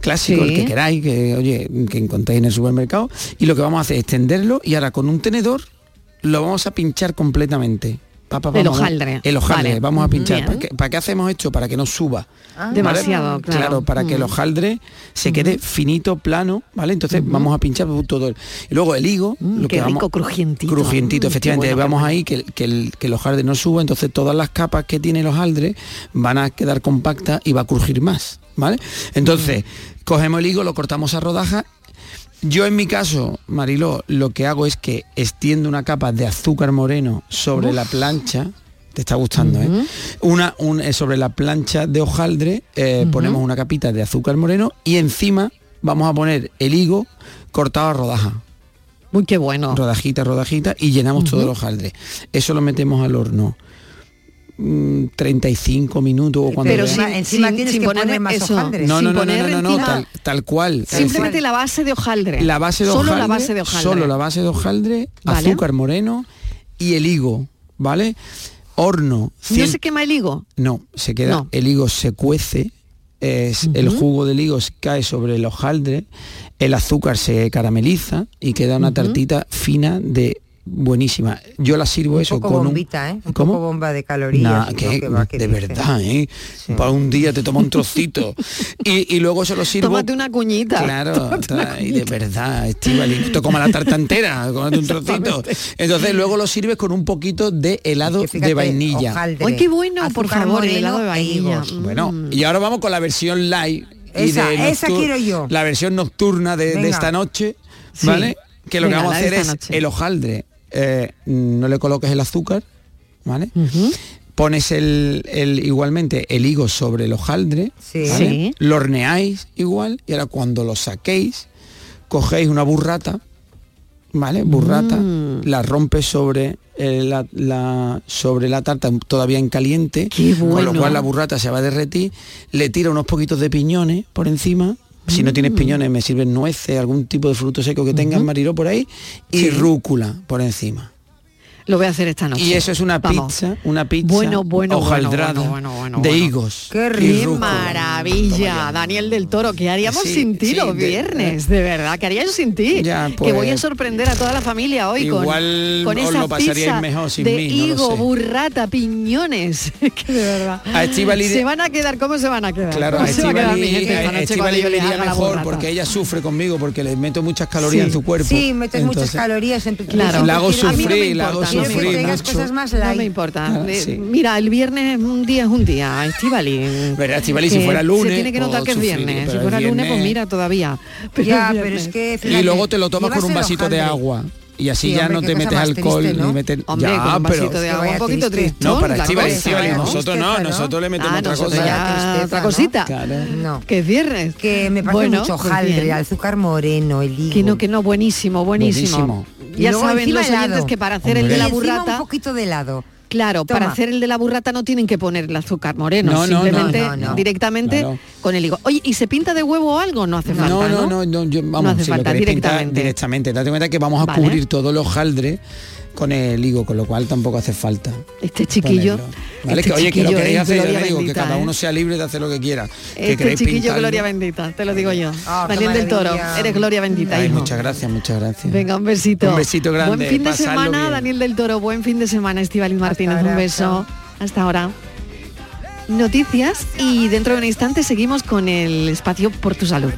clásico, Sí. el que queráis, que oye, que encontréis en el supermercado, y lo que vamos a hacer es extenderlo y ahora con un tenedor lo vamos a pinchar completamente. El vamos, hojaldre. El hojaldre, Vale. vamos a pinchar. ¿Para qué, para qué hacemos esto? Para que no suba. Ah. ¿vale? Demasiado, claro. para que el Mm. hojaldre se quede finito, plano, ¿vale? Entonces vamos a pinchar todo. el- Y luego el higo, lo Mm, qué que vamos, rico, crujientito. Crujientito, Mm, qué efectivamente. bueno, vamos ahí que, el- que el, que el hojaldre no suba, entonces todas las capas que tiene el hojaldre van a quedar compactas y va a crujir más, ¿vale? Entonces, Mm. cogemos el higo, lo cortamos a rodajas. Yo en mi caso, Mariló, lo que hago es que extiendo una capa de azúcar moreno sobre Uf. la plancha. Te está gustando, ¿eh? Una, un, eh, sobre la plancha de hojaldre eh, ponemos una capita de azúcar moreno y encima vamos a poner el higo cortado a rodajas Uy, qué bueno. rodajita, rodajita y llenamos todo el hojaldre. Eso lo metemos al horno. Mm, 35 minutos o cuando Pero veas. encima, encima tienes que poner poner más eso. hojaldre. no, no, sin no, no, poner no, no, no, tal, tal cual. tal Simplemente la base de hojaldre. la base de Solo hojaldre, la base de hojaldre. solo la base de hojaldre, Vale. azúcar moreno y el higo, ¿vale? Horno. ¿No 100 se quema el higo? no, se queda, No. el higo se cuece, es, el jugo del higo se cae sobre el hojaldre, el azúcar se carameliza y queda una tartita fina de buenísima. Yo la sirvo Un eso poco con bombita, ¿eh? Un ¿Cómo? poco bomba de calorías. Que- Que va, que de dice. verdad, ¿eh? Para un día te toma un trocito. y, y luego se lo sirvo. Tómate una cuñita. Claro, una y de verdad, Estivali, tú como la tarta entera, cómate un trocito. Entonces luego lo sirves con un poquito de helado Que fíjate, de vainilla. Ay, qué bueno, por favor, el helado de e vainilla. Mm. Bueno, y ahora vamos con la versión light. y Esa, de esa quiero yo. La versión nocturna de, de esta noche, Sí. ¿vale? Que lo Venga, que vamos a hacer es noche. el hojaldre. Eh, no le coloques el azúcar, ¿vale? Pones el, el- igualmente el higo sobre el hojaldre, Sí. ¿vale? Sí. lo horneáis igual y ahora cuando lo saquéis, cogéis una burrata, ¿vale? Burrata, Mm. la rompes sobre eh, la, la- sobre la tarta todavía en caliente, Qué con bueno. lo cual la burrata se va a derretir, le tira unos poquitos de piñones por encima. Si no Mm. tienes piñones, me sirven nueces, algún tipo de fruto seco que tengas, mariló por ahí, y Sí. rúcula por encima. Lo voy a hacer esta noche. Y eso es una Vamos. pizza, una pizza Bueno, bueno, hojaldrada bueno, bueno, bueno, de bueno. higos. Qué ¡Qué maravilla! Daniel del Toro, ¿qué haríamos Sí, sin ti sí, los de- viernes? De verdad, ¿qué haría yo sin ti? Ya, que pues, voy a sorprender a toda la familia hoy con, igual con os esa lo pizza mejor sin de mí, no lo higo, sé. burrata, piñones. que de verdad. A Estíbaliz- Se van a quedar, ¿cómo se van a quedar? Claro, a ¿Cómo se va a quedar mi Estíbaliz gente esta a noche Estíbaliz cuando yo le iría mejor porque ella sufre conmigo porque le meto muchas calorías en su cuerpo. Sí, metes muchas calorías en tu Claro. La hago sufrir, la hago me sufrir que mucho. cosas más No light. me importa. Ah, sí. Mira, el viernes un día es un día, Estivali. Verá, Estíbaliz, si fuera lunes, Se tiene que notar que es viernes. pero Si fuera lunes, pues mira, todavía. Pero ya, es pero es que... Y fíjate, luego te lo tomas con un vasito de agua. Y así Sí, ya hombre, no te metes alcohol triste, ¿no? ni metes. Hombre, ya, con un pero. vasito de agua un poquito triste. No, para Estíbaliz, ¿no? nosotros no, Tristeza, ¿no? nosotros le metemos Ah, otra cosa. ya Tristeza, otra ¿no? cosita. No. Que es viernes. Que me parece Bueno, mucho pues azúcar moreno, el higo. Que no, que no, buenísimo, buenísimo. Buenísimo. Y Ya luego saben los helado. oyentes que para hacer el de la burrata, un poquito de helado. claro, para hacer el de la burrata no tienen que poner el azúcar moreno, No, no, no, simplemente no, no. directamente Claro. con el higo. Oye, ¿y se pinta de huevo o algo? No hace falta, No, ¿no? no, no, no, yo- vamos, hace si lo falta, queréis pintar directamente. directamente. Date cuenta que vamos a Vale. cubrir todo el hojaldre con el higo, con lo cual tampoco hace falta. Este chiquillo, ponerlo. ¿Vale? este que oye, que lo queréis hacer, yo digo, bendita, que cada ¿eh? uno sea libre de hacer lo que quiera. Este chiquillo pintarlo. Gloria Bendita, te lo digo yo. Ah, Daniel del Toro, eres Gloria Bendita, Ay, hijo. muchas gracias, muchas gracias. Venga, un besito. Un besito grande, Buen fin de semana, bien. Daniel del Toro. Buen fin de semana, Estivaliz Martínez. ahora, un beso. Hasta ahora. noticias y dentro de un instante seguimos con el espacio por tu salud.